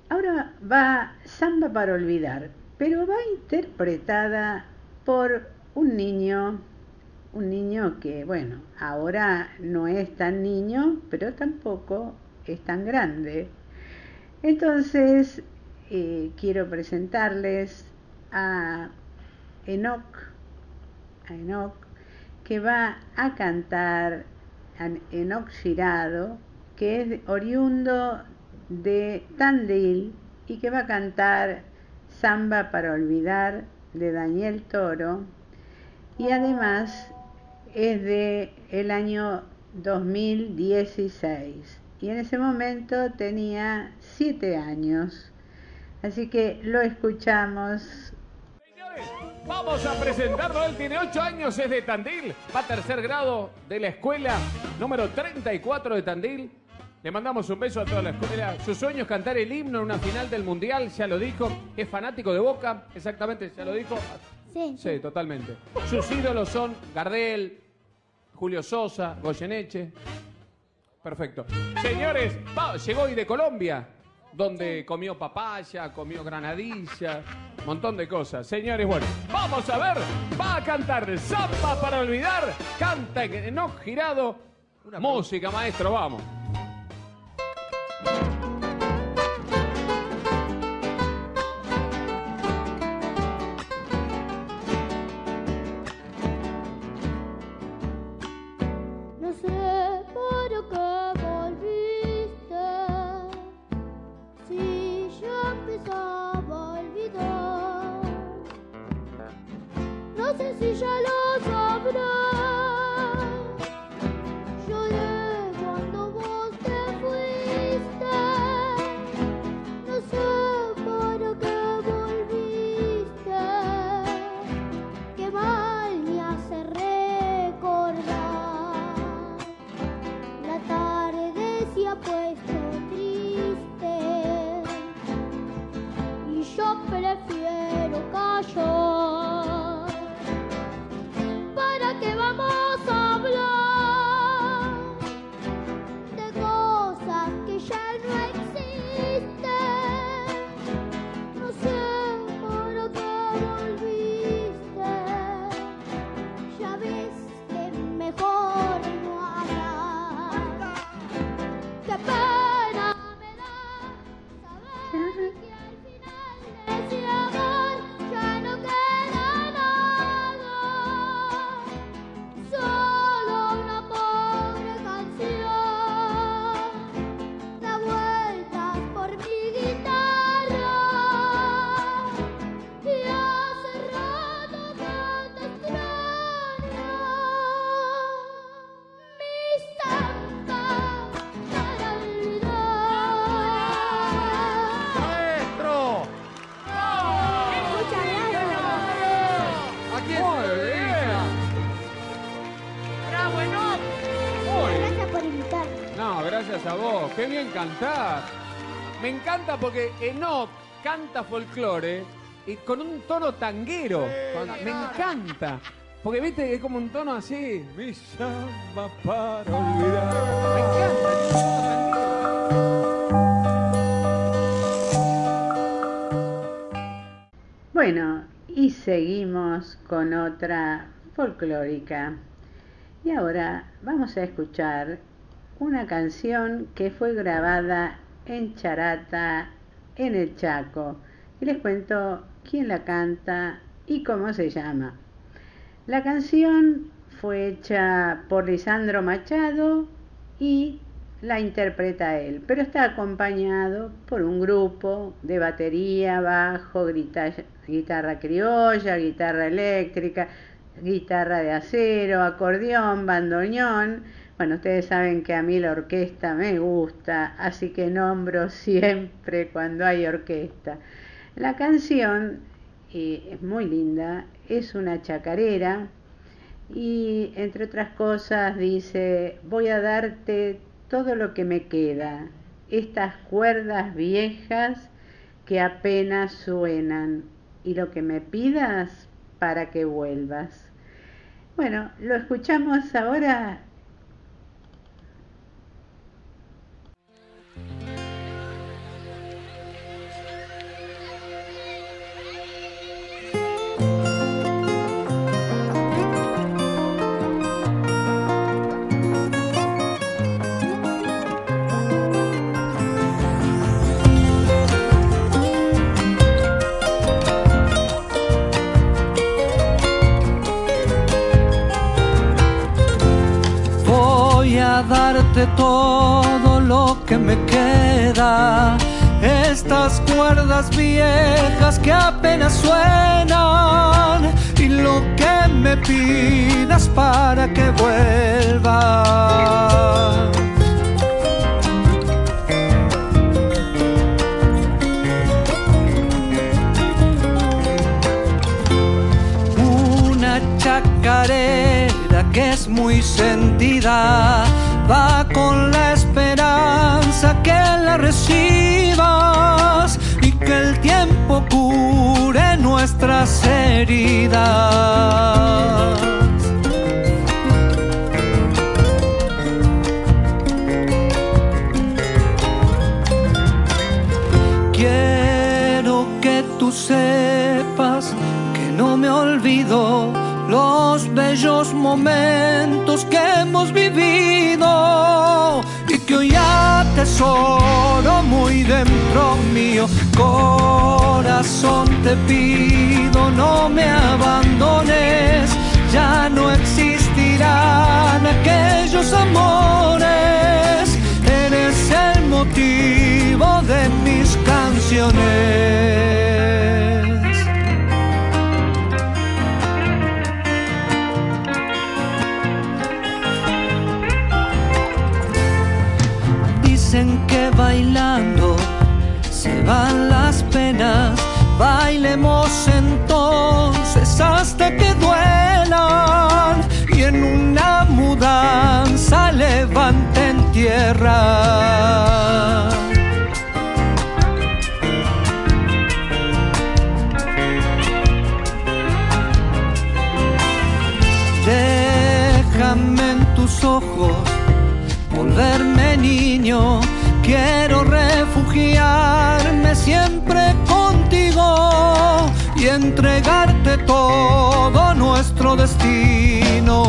[SPEAKER 1] Ahora va Samba para olvidar, pero va interpretada por un niño, un niño que, bueno, ahora no es tan niño, pero tampoco es tan grande. Entonces, eh, quiero presentarles a Enoch, a Enoch, que va a cantar a Enoch Girado, que es oriundo de Tandil y que va a cantar Samba para olvidar de Daniel Toro y además es de el año 2016 y en ese momento tenía siete años. Así que lo escuchamos
[SPEAKER 12] Vamos a presentarlo, él tiene 8 años, es de Tandil, va a tercer grado de la escuela número 34 de Tandil. Le mandamos un beso a toda la escuela. Su sueño es cantar el himno en una final del Mundial, ya lo dijo. Es fanático de Boca, exactamente, ya lo dijo.
[SPEAKER 13] Sí.
[SPEAKER 12] Sí, totalmente. Sus ídolos son Gardel, Julio Sosa, Goyeneche. Perfecto. Señores, va- llegó hoy de Colombia, donde comió papaya, comió granadilla, montón de cosas. Señores, bueno, vamos a ver, va a cantar Zapa para olvidar, canta no girado. Música, maestro, vamos. Porque Enoch canta folclore y con un tono tanguero. Con- Me encanta. Porque viste, es como un tono así. Mi llama para olvidar. Me encanta. es un tono tanguero.
[SPEAKER 1] Bueno, y seguimos con otra folclórica. Y ahora vamos a escuchar una canción que fue grabada en Charata, en el Chaco. Y les cuento quién la canta y cómo se llama. La canción fue hecha por Lisandro Machado y la interpreta él, pero está acompañado por un grupo de batería, bajo, guitarra criolla, guitarra eléctrica, guitarra de acero, acordeón, bandoneón. Bueno, ustedes saben que a mí la orquesta me gusta, así que nombro siempre cuando hay orquesta. La canción es muy linda, es una chacarera y entre otras cosas dice, voy a darte todo lo que me queda, estas cuerdas viejas que apenas suenan y lo que me pidas para que vuelvas. Bueno, lo escuchamos ahora.
[SPEAKER 6] Voy a darte todo lo que me queda. Estas cuerdas viejas que apenas suenan. Y lo que me pidas para que vuelva. Una chacarera que es muy sentida va con la recibas y que el tiempo cure nuestras heridas. Quiero que tú sepas que no me olvido los bellos momentos que hemos vivido y que hoy atesoro muy dentro mío. Corazón te pido, no me abandones, ya no existirán aquellos amores. Eres el motivo de mis canciones. Bailemos entonces hasta que duelan y en una mudanza levanten tierra. Destino.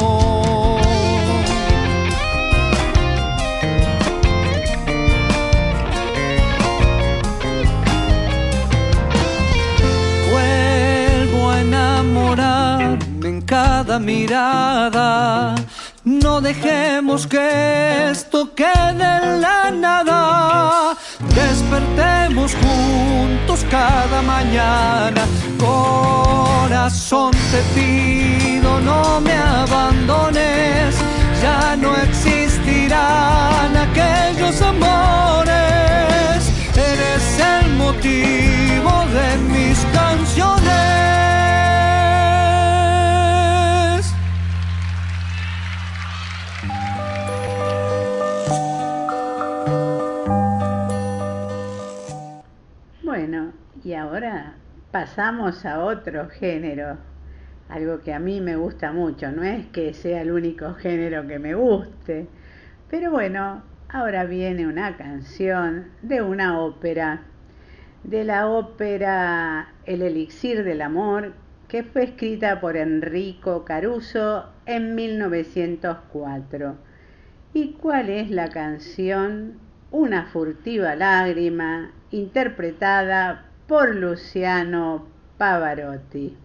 [SPEAKER 6] Vuelvo a enamorarme en cada mirada. No dejemos que esto quede en la nada. Despertemos juntos cada mañana. Corazón te pido, no me abandones. Ya no existirán aquellos amores. Eres el motivo de mis canciones.
[SPEAKER 14] Ahora pasamos a otro género, algo que a mí me gusta mucho, no es que sea el único género que me guste, pero bueno, ahora viene una canción de una ópera, de la ópera El elixir del amor, que fue escrita por Enrico Caruso en 1904. ¿Y cuál es la canción? Una furtiva lágrima, interpretada por Luciano Pavarotti.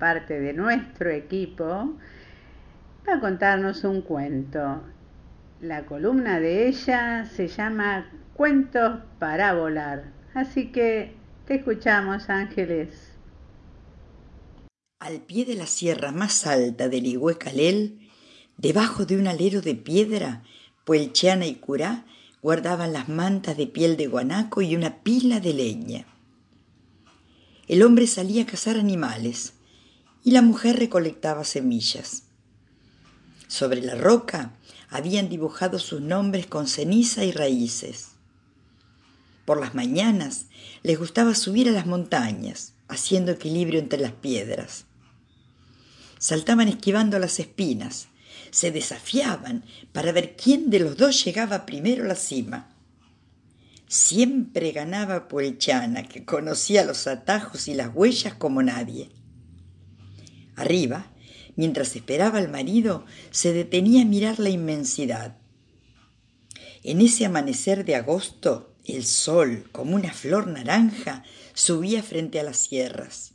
[SPEAKER 1] Parte de nuestro equipo, va a contarnos un cuento. La columna de ella se llama Cuentos para volar. Así que te escuchamos, Ángeles.
[SPEAKER 15] Al pie de la sierra más alta del Iguecalel, debajo de un alero de piedra, Puelcheana y Curá guardaban las mantas de piel de guanaco y una pila de leña. El hombre salía a cazar animales y la mujer recolectaba semillas. Sobre la roca habían dibujado sus nombres con ceniza y raíces. Por las mañanas les gustaba subir a las montañas, haciendo equilibrio entre las piedras. Saltaban esquivando las espinas, se desafiaban para ver quién de los dos llegaba primero a la cima. Siempre ganaba Puelchana, que conocía los atajos y las huellas como nadie. Arriba, mientras esperaba al marido, se detenía a mirar la inmensidad. En ese amanecer de agosto, el sol, como una flor naranja, subía frente a las sierras.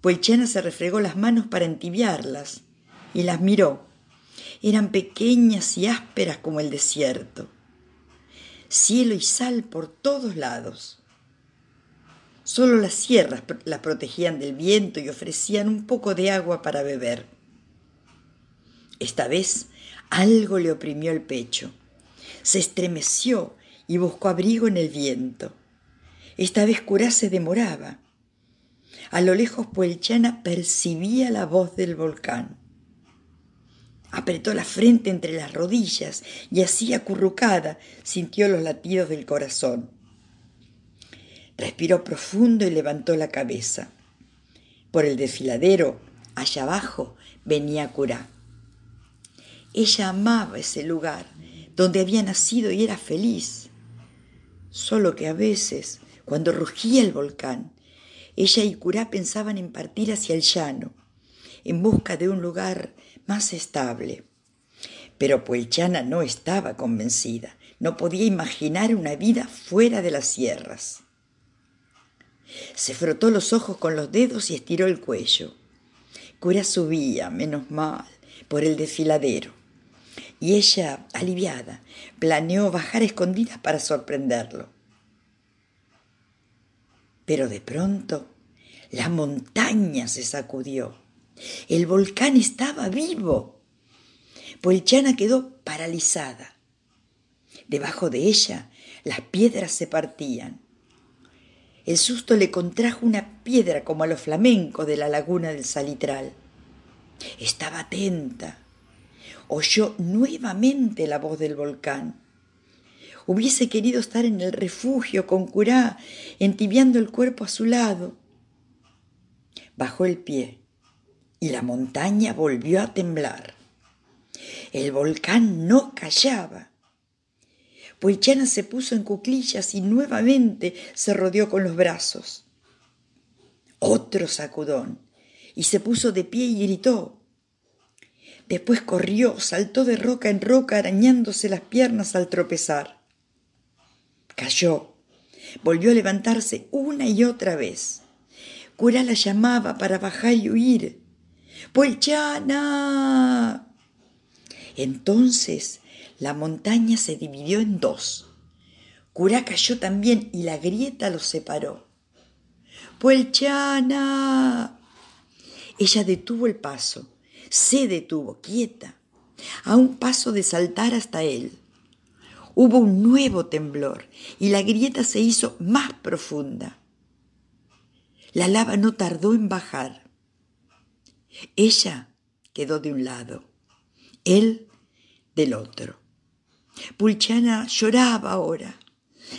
[SPEAKER 15] Puelchana se refregó las manos para entibiarlas y las miró. Eran pequeñas y ásperas como el desierto. Cielo y sal por todos lados. Solo las sierras la protegían del viento y ofrecían un poco de agua para beber. Esta vez algo le oprimió el pecho. Se estremeció y buscó abrigo en el viento. Esta vez Curá se demoraba. A lo lejos Puelchana percibía la voz del volcán. Apretó la frente entre las rodillas y así acurrucada sintió los latidos del corazón. Respiró profundo y levantó la cabeza. Por el desfiladero, allá abajo, venía Curá. Ella amaba ese lugar donde había nacido y era feliz. Solo que a veces, cuando rugía el volcán, ella y Curá pensaban en partir hacia el llano, en busca de un lugar más estable. Pero Puelchana no estaba convencida, no podía imaginar una vida fuera de las sierras. Se frotó los ojos con los dedos y estiró el cuello. Cura subía, menos mal, por el desfiladero. Y ella, aliviada, planeó bajar escondidas para sorprenderlo. Pero de pronto la montaña se sacudió. El volcán estaba vivo. Puelchana quedó paralizada. Debajo de ella las piedras se partían. El susto le contrajo una piedra como a los flamencos de la laguna del salitral. Estaba atenta. Oyó nuevamente la voz del volcán. Hubiese querido estar en el refugio con Curá, entibiando el cuerpo a su lado. Bajó el pie y la montaña volvió a temblar. El volcán no callaba. Puelchana se puso en cuclillas y nuevamente se rodeó con los brazos. Otro sacudón y se puso de pie y gritó. Después corrió, saltó de roca en roca arañándose las piernas al tropezar. Cayó, volvió a levantarse una y otra vez. Curá la llamaba para bajar y huir. ¡Puelchana! Entonces la montaña se dividió en dos. Curá cayó también y la grieta los separó. Puelchana. Ella detuvo el paso, se detuvo, quieta, a un paso de saltar hasta él. Hubo un nuevo temblor y la grieta se hizo más profunda. La lava no tardó en bajar. Ella quedó de un lado, él del otro. Pulchana lloraba ahora.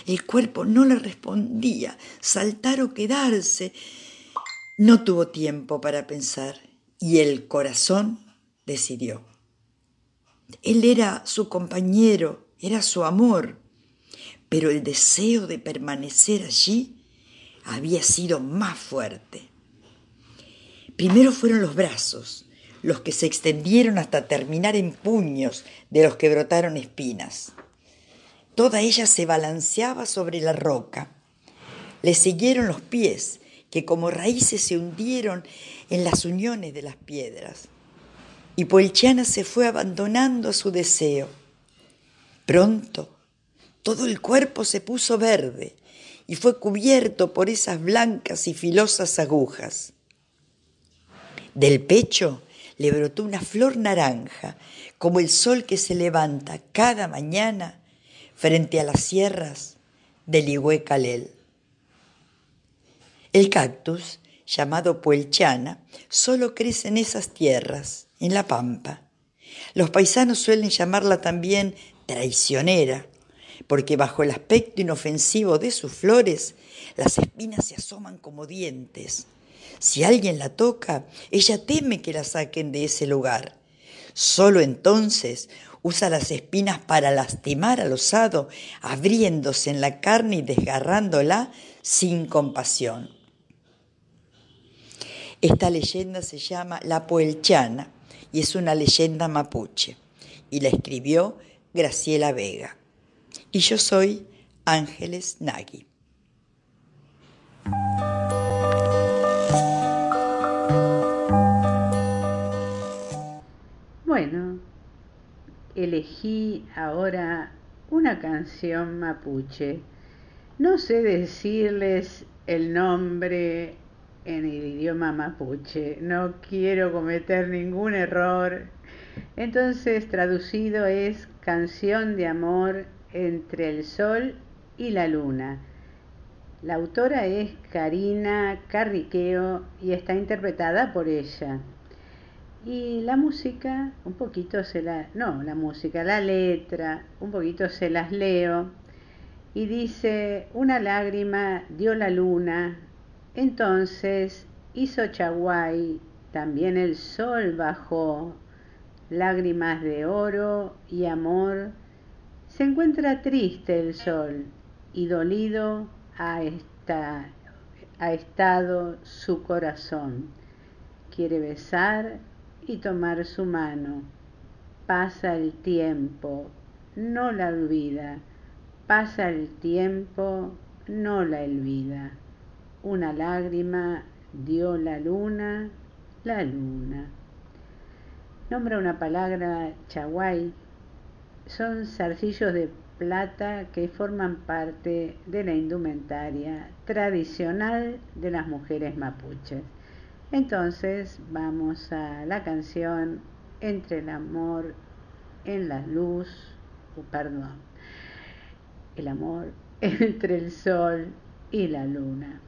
[SPEAKER 15] El cuerpo no le respondía, saltar o quedarse. No tuvo tiempo para pensar y el corazón decidió. Él era su compañero, era su amor, pero el deseo de permanecer allí había sido más fuerte. Primero fueron los brazos, los que se extendieron hasta terminar en puños de los que brotaron espinas. Toda ella se balanceaba sobre la roca. Le siguieron los pies, que como raíces se hundieron en las uniones de las piedras. Y Polchana se fue abandonando a su deseo. Pronto todo el cuerpo se puso verde y fue cubierto por esas blancas y filosas agujas. Del pecho le brotó una flor naranja, como el sol que se levanta cada mañana frente a las sierras del Iguecalel. El cactus, llamado puelchana, solo crece en esas tierras, en la pampa. Los paisanos suelen llamarla también traicionera, porque bajo el aspecto inofensivo de sus flores, las espinas se asoman como dientes. Si alguien la toca, ella teme que la saquen de ese lugar. Solo entonces usa las espinas para lastimar al osado, abriéndose en la carne y desgarrándola sin compasión. Esta leyenda se llama La Puelchana y es una leyenda mapuche y la escribió Graciela Vega. Y yo soy Ángeles Nagui.
[SPEAKER 1] Bueno, elegí ahora una canción mapuche. No sé decirles el nombre en el idioma mapuche. No quiero cometer ningún error. Entonces, traducido es Canción de amor entre el sol y la luna. La autora es Karina Carriqueo y está interpretada por ella. Y la música, un poquito se la, no, la música, la letra, un poquito se las leo. Y dice, una lágrima dio la luna, entonces hizo Chaguay, también el sol bajó, lágrimas de oro y amor. Se encuentra triste el sol y dolido ha, ha estado su corazón. Quiere besar y tomar su mano. Pasa el tiempo, no la olvida. Pasa el tiempo, no la olvida. Una lágrima dio la luna, la luna. Nombra una palabra chaguay. Son zarcillos de plata que forman parte de la indumentaria tradicional de las mujeres mapuches. Entonces vamos a la canción Entre el amor en la luz, perdón, el amor entre el sol y la luna.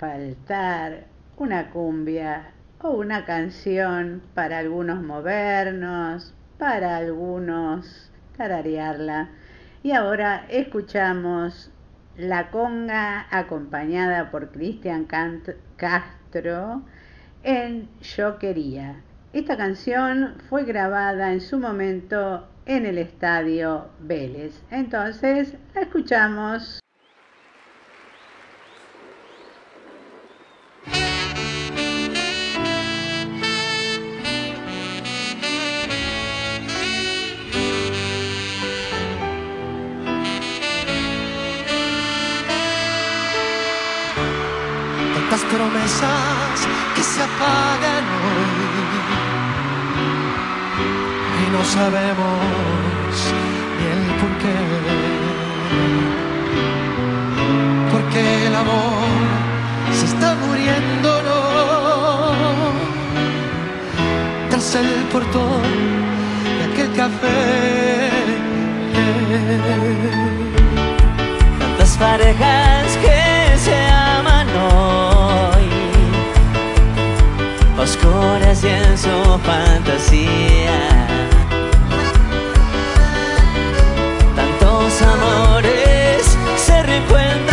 [SPEAKER 1] Faltar una cumbia o una canción para algunos movernos, para algunos tararearla. Y ahora escuchamos La Conga acompañada por Cristian Castro en Yo Quería. Esta canción fue grabada en su momento en el estadio Vélez. Entonces la escuchamos.
[SPEAKER 16] Promesas que se apagan hoy y no sabemos ni el por qué. Porque el amor se está muriendo. Tras el portón de aquel café.
[SPEAKER 17] Tantas parejas que se aman hoy, oscuras y en su fantasía. Tantos amores se reencuentran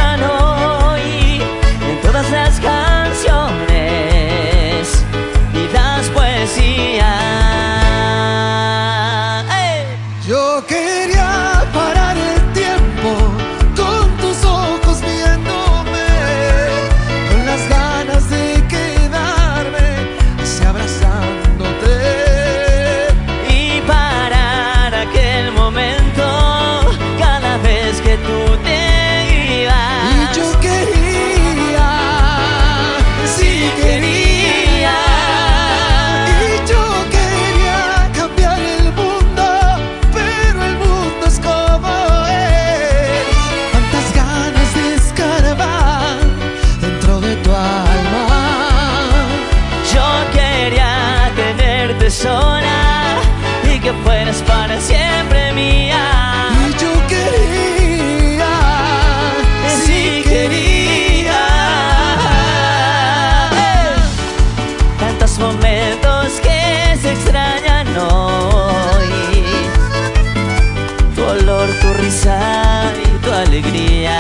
[SPEAKER 16] Tu
[SPEAKER 17] risa y tu alegría.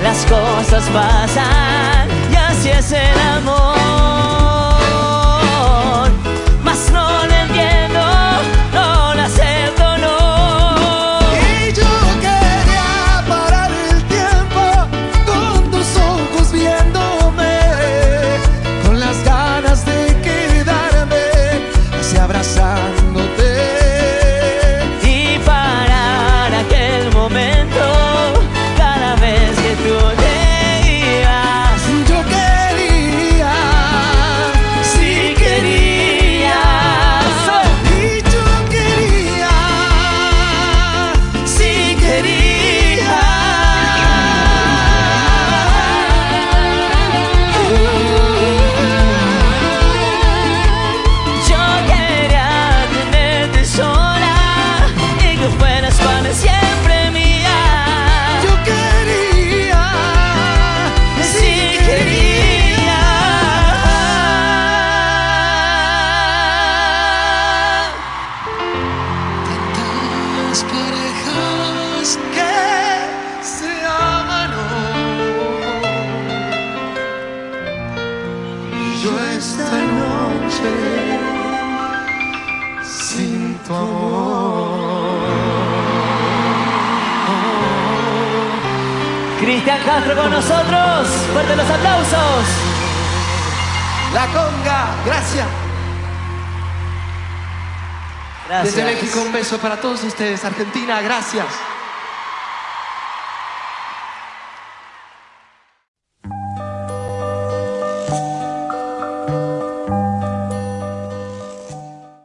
[SPEAKER 17] Las cosas pasan y así es el amor.
[SPEAKER 16] Con
[SPEAKER 17] nosotros. Fuerte los aplausos.
[SPEAKER 16] La conga, gracias.
[SPEAKER 17] Gracias.
[SPEAKER 16] Desde México un beso para todos ustedes. Argentina, gracias.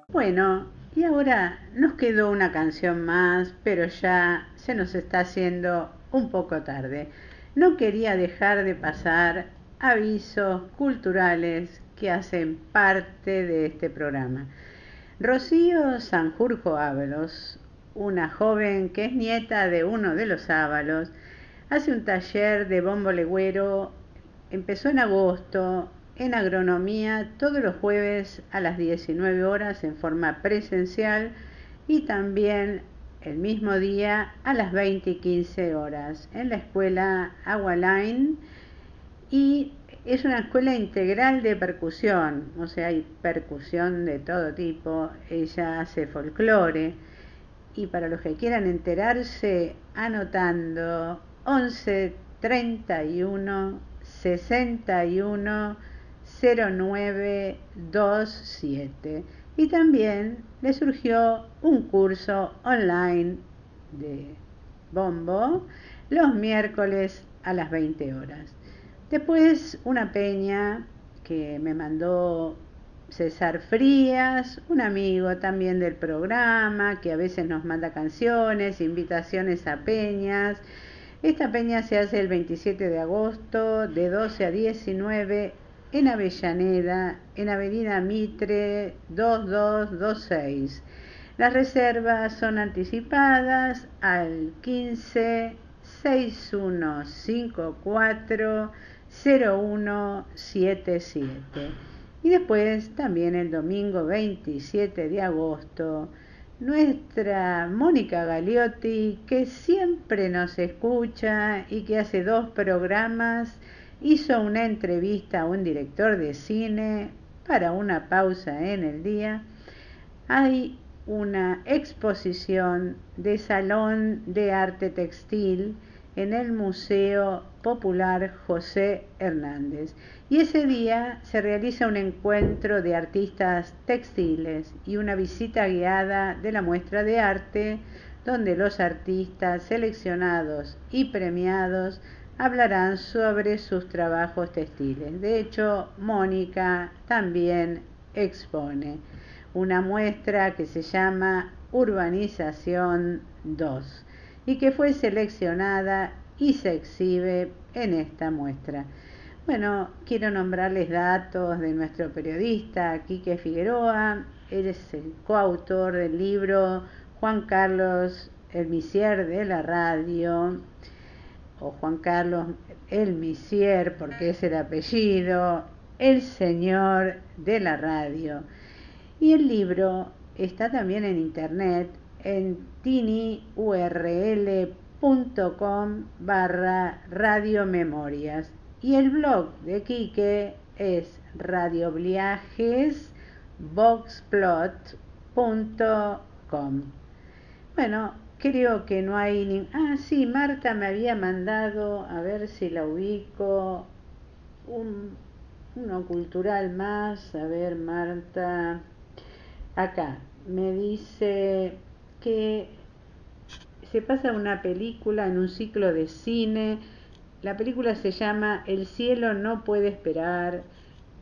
[SPEAKER 1] Bueno, y ahora nos quedó una canción más, pero ya se nos está haciendo un poco tarde. No quería dejar de pasar avisos culturales que hacen parte de este programa. Rocío Sanjurjo Ábalos, una joven que es nieta de uno de los Ábalos, hace un taller de bombo legüero, empezó en agosto, en agronomía, todos los jueves a las 19 horas en forma presencial y también el mismo día a las 20 y 15 horas en la escuela Agualine y es una escuela integral de percusión, o sea, hay percusión de todo tipo, ella hace folclore. Y para los que quieran enterarse, anotando 11 31 61 09 27 y también le surgió un curso online de bombo los miércoles a las 20 horas. Después una peña que me mandó César Frías, un amigo también del programa, que a veces nos manda canciones, invitaciones a peñas. Esta peña se hace el 27 de agosto de 12 a 19 en Avellaneda, en Avenida Mitre 2226. Las reservas son anticipadas al 15 6154 0177. Y después también el domingo 27 de agosto, nuestra Mónica Galiotti, que siempre nos escucha y que hace dos programas, hizo una entrevista a un director de cine para una pausa en el día. Hay una exposición de Salón de Arte Textil en el Museo Popular José Hernández. Y ese día se realiza un encuentro de artistas textiles y una visita guiada de la muestra de arte donde los artistas seleccionados y premiados hablarán sobre sus trabajos textiles. De hecho, Mónica también expone una muestra que se llama Urbanización 2 y que fue seleccionada y se exhibe en esta muestra. Bueno, quiero nombrarles datos de nuestro periodista Quique Figueroa. Él es el coautor del libro Juan Carlos El Misier de la Radio, o Juan Carlos El Misier, porque es el apellido, el señor de la radio. Y el libro está también en internet en tinyurl.com barra radiomemorias y el blog de Quique es radiobliagesboxplot.com bueno creo que no hay ni... ah sí Marta me había mandado a ver si la ubico un, uno cultural más a ver Marta acá me dice que se pasa una película en un ciclo de cine. La película se llama El cielo no puede esperar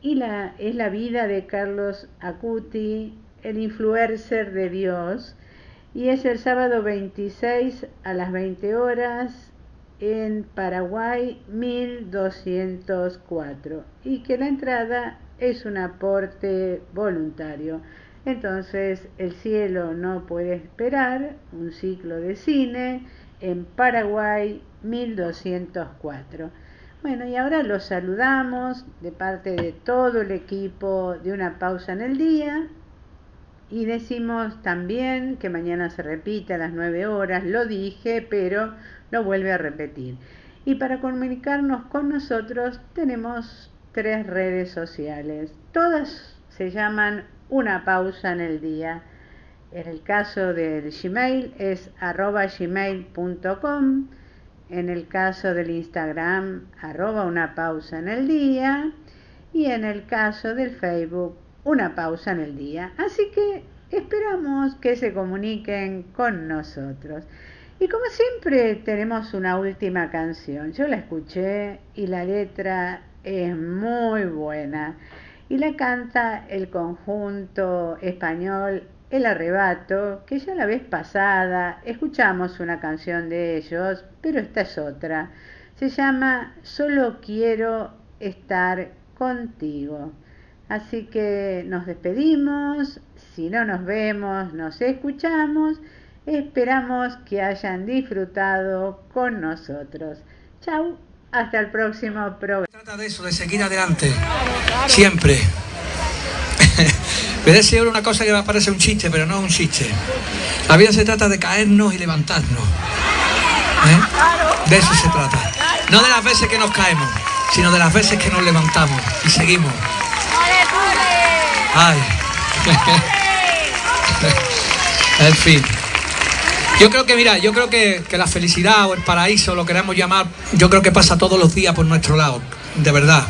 [SPEAKER 1] y la, es la vida de Carlos Acuti, el influencer de Dios. Y es el sábado 26 a las 20 horas en Paraguay 1204 y que la entrada es un aporte voluntario. Entonces, El cielo no puede esperar, un ciclo de cine en Paraguay 1204. Bueno, y ahora los saludamos de parte de todo el equipo de una pausa en el día y decimos también que mañana se repite a las 9 horas, lo dije, pero lo vuelve a repetir. Y para comunicarnos con nosotros tenemos tres redes sociales. Todas se llaman una pausa en el día. En el caso del Gmail es arroba gmail.com. En el caso del Instagram, arroba una pausa en el día. Y en el caso del Facebook, una pausa en el día. Así que esperamos que se comuniquen con nosotros. Y como siempre tenemos una última canción. Yo la escuché y la letra es muy buena y la canta el conjunto español El Arrebato, que ya la vez pasada escuchamos una canción de ellos, pero esta es otra. Se llama Solo quiero estar contigo. Así que nos despedimos, si no nos vemos, nos escuchamos, esperamos que hayan disfrutado con nosotros. Chau, hasta el próximo programa.
[SPEAKER 18] trata de eso, de seguir adelante. Siempre. Puede ser una cosa que va a parecer un chiste, pero no es un chiste. La vida se trata de caernos y levantarnos. ¿Eh? De eso se trata. No de las veces que nos caemos, sino de las veces que nos levantamos y seguimos. Ay. en fin. Yo creo que, mira, yo creo que, que la felicidad o el paraíso, lo queramos llamar, yo creo que pasa todos los días por nuestro lado, de verdad.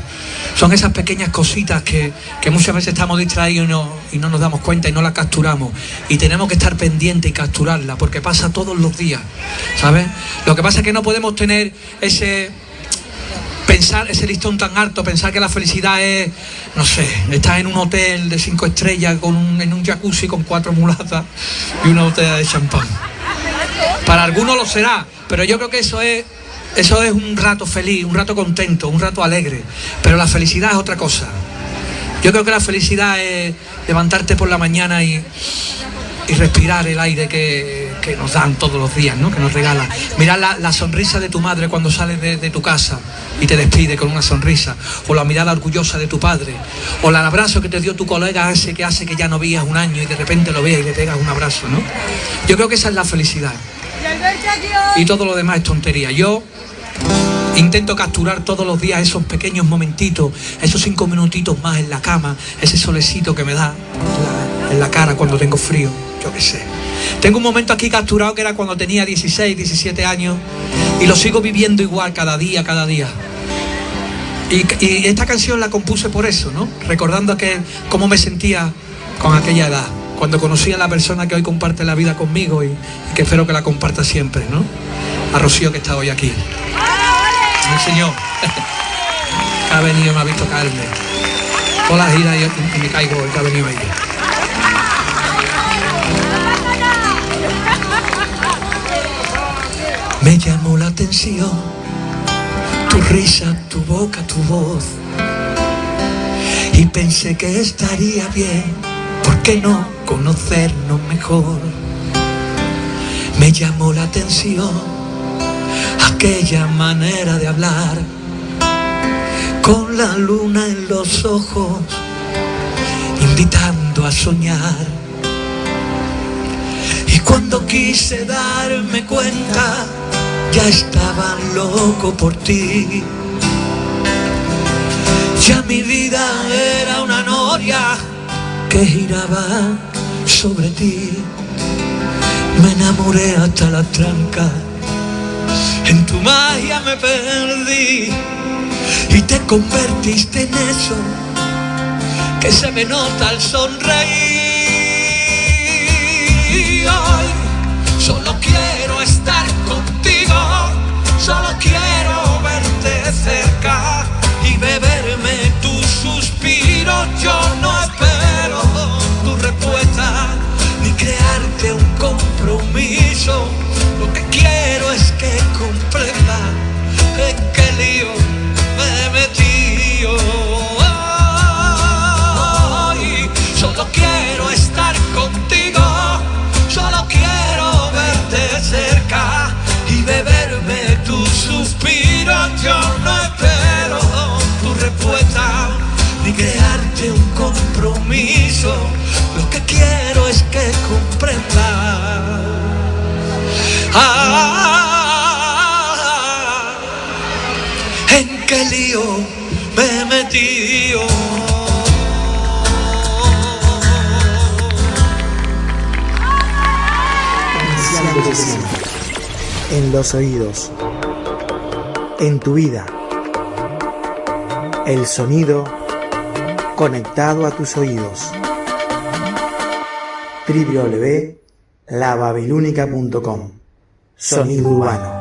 [SPEAKER 18] Son esas pequeñas cositas que, que muchas veces estamos distraídos y no, y no nos damos cuenta y no las capturamos. Y tenemos que estar pendientes y capturarla, porque pasa todos los días, ¿sabes? Lo que pasa es que no podemos tener ese, pensar ese listón tan alto, pensar que la felicidad es, no sé, estar en un hotel de cinco estrellas con un- en un jacuzzi con cuatro mulatas y una botella de champán. Para algunos lo será, pero yo creo que eso es, eso es un rato feliz, un rato contento, un rato alegre. Pero la felicidad es otra cosa. Yo creo que la felicidad es levantarte por la mañana y, y respirar el aire que, que nos dan todos los días, ¿no? que nos regalan. Mirar la, la sonrisa de tu madre cuando sales de, tu casa y te despide con una sonrisa, o la mirada orgullosa de tu padre, o el abrazo que te dio tu colega ese que hace que ya no veías un año y de repente lo veas y le pegas un abrazo. ¿no? Yo creo que esa es la felicidad. Y todo lo demás es tontería. Yo intento capturar todos los días esos pequeños momentitos, esos cinco minutitos más en la cama, ese solecito que me da en la cara cuando tengo frío, yo qué sé. Tengo un momento aquí capturado que era cuando tenía 16, 17 años y lo sigo viviendo igual cada día, cada día. Y, esta canción la compuse por eso, ¿no? Recordando que cómo me sentía con aquella edad, cuando conocí a la persona que hoy comparte la vida conmigo y, que espero que la comparta siempre, ¿no? A Rocío que está hoy aquí. Mi señor, ha venido, me ha visto caerme. Todas las y, y me caigo que ha venido ella. Me llamó la atención tu risa, tu boca, tu voz. Y pensé que estaría bien, ¿por qué no conocernos mejor? Me llamó la atención aquella manera de hablar, con la luna en los ojos, invitando a soñar. Y cuando quise darme cuenta, ya estaba loco por ti. Ya mi vida era una noria que giraba sobre ti. Me enamoré hasta la tranca, en tu magia me perdí y te convertiste en eso que se me nota al sonreír. Hoy solo quiero estar solo quiero Lo que quiero es que comprendas. Ah, en qué lío me
[SPEAKER 19] sesión. En los oídos. En tu vida. El sonido conectado a tus oídos. www.lababilúnica.com Sonido urbano.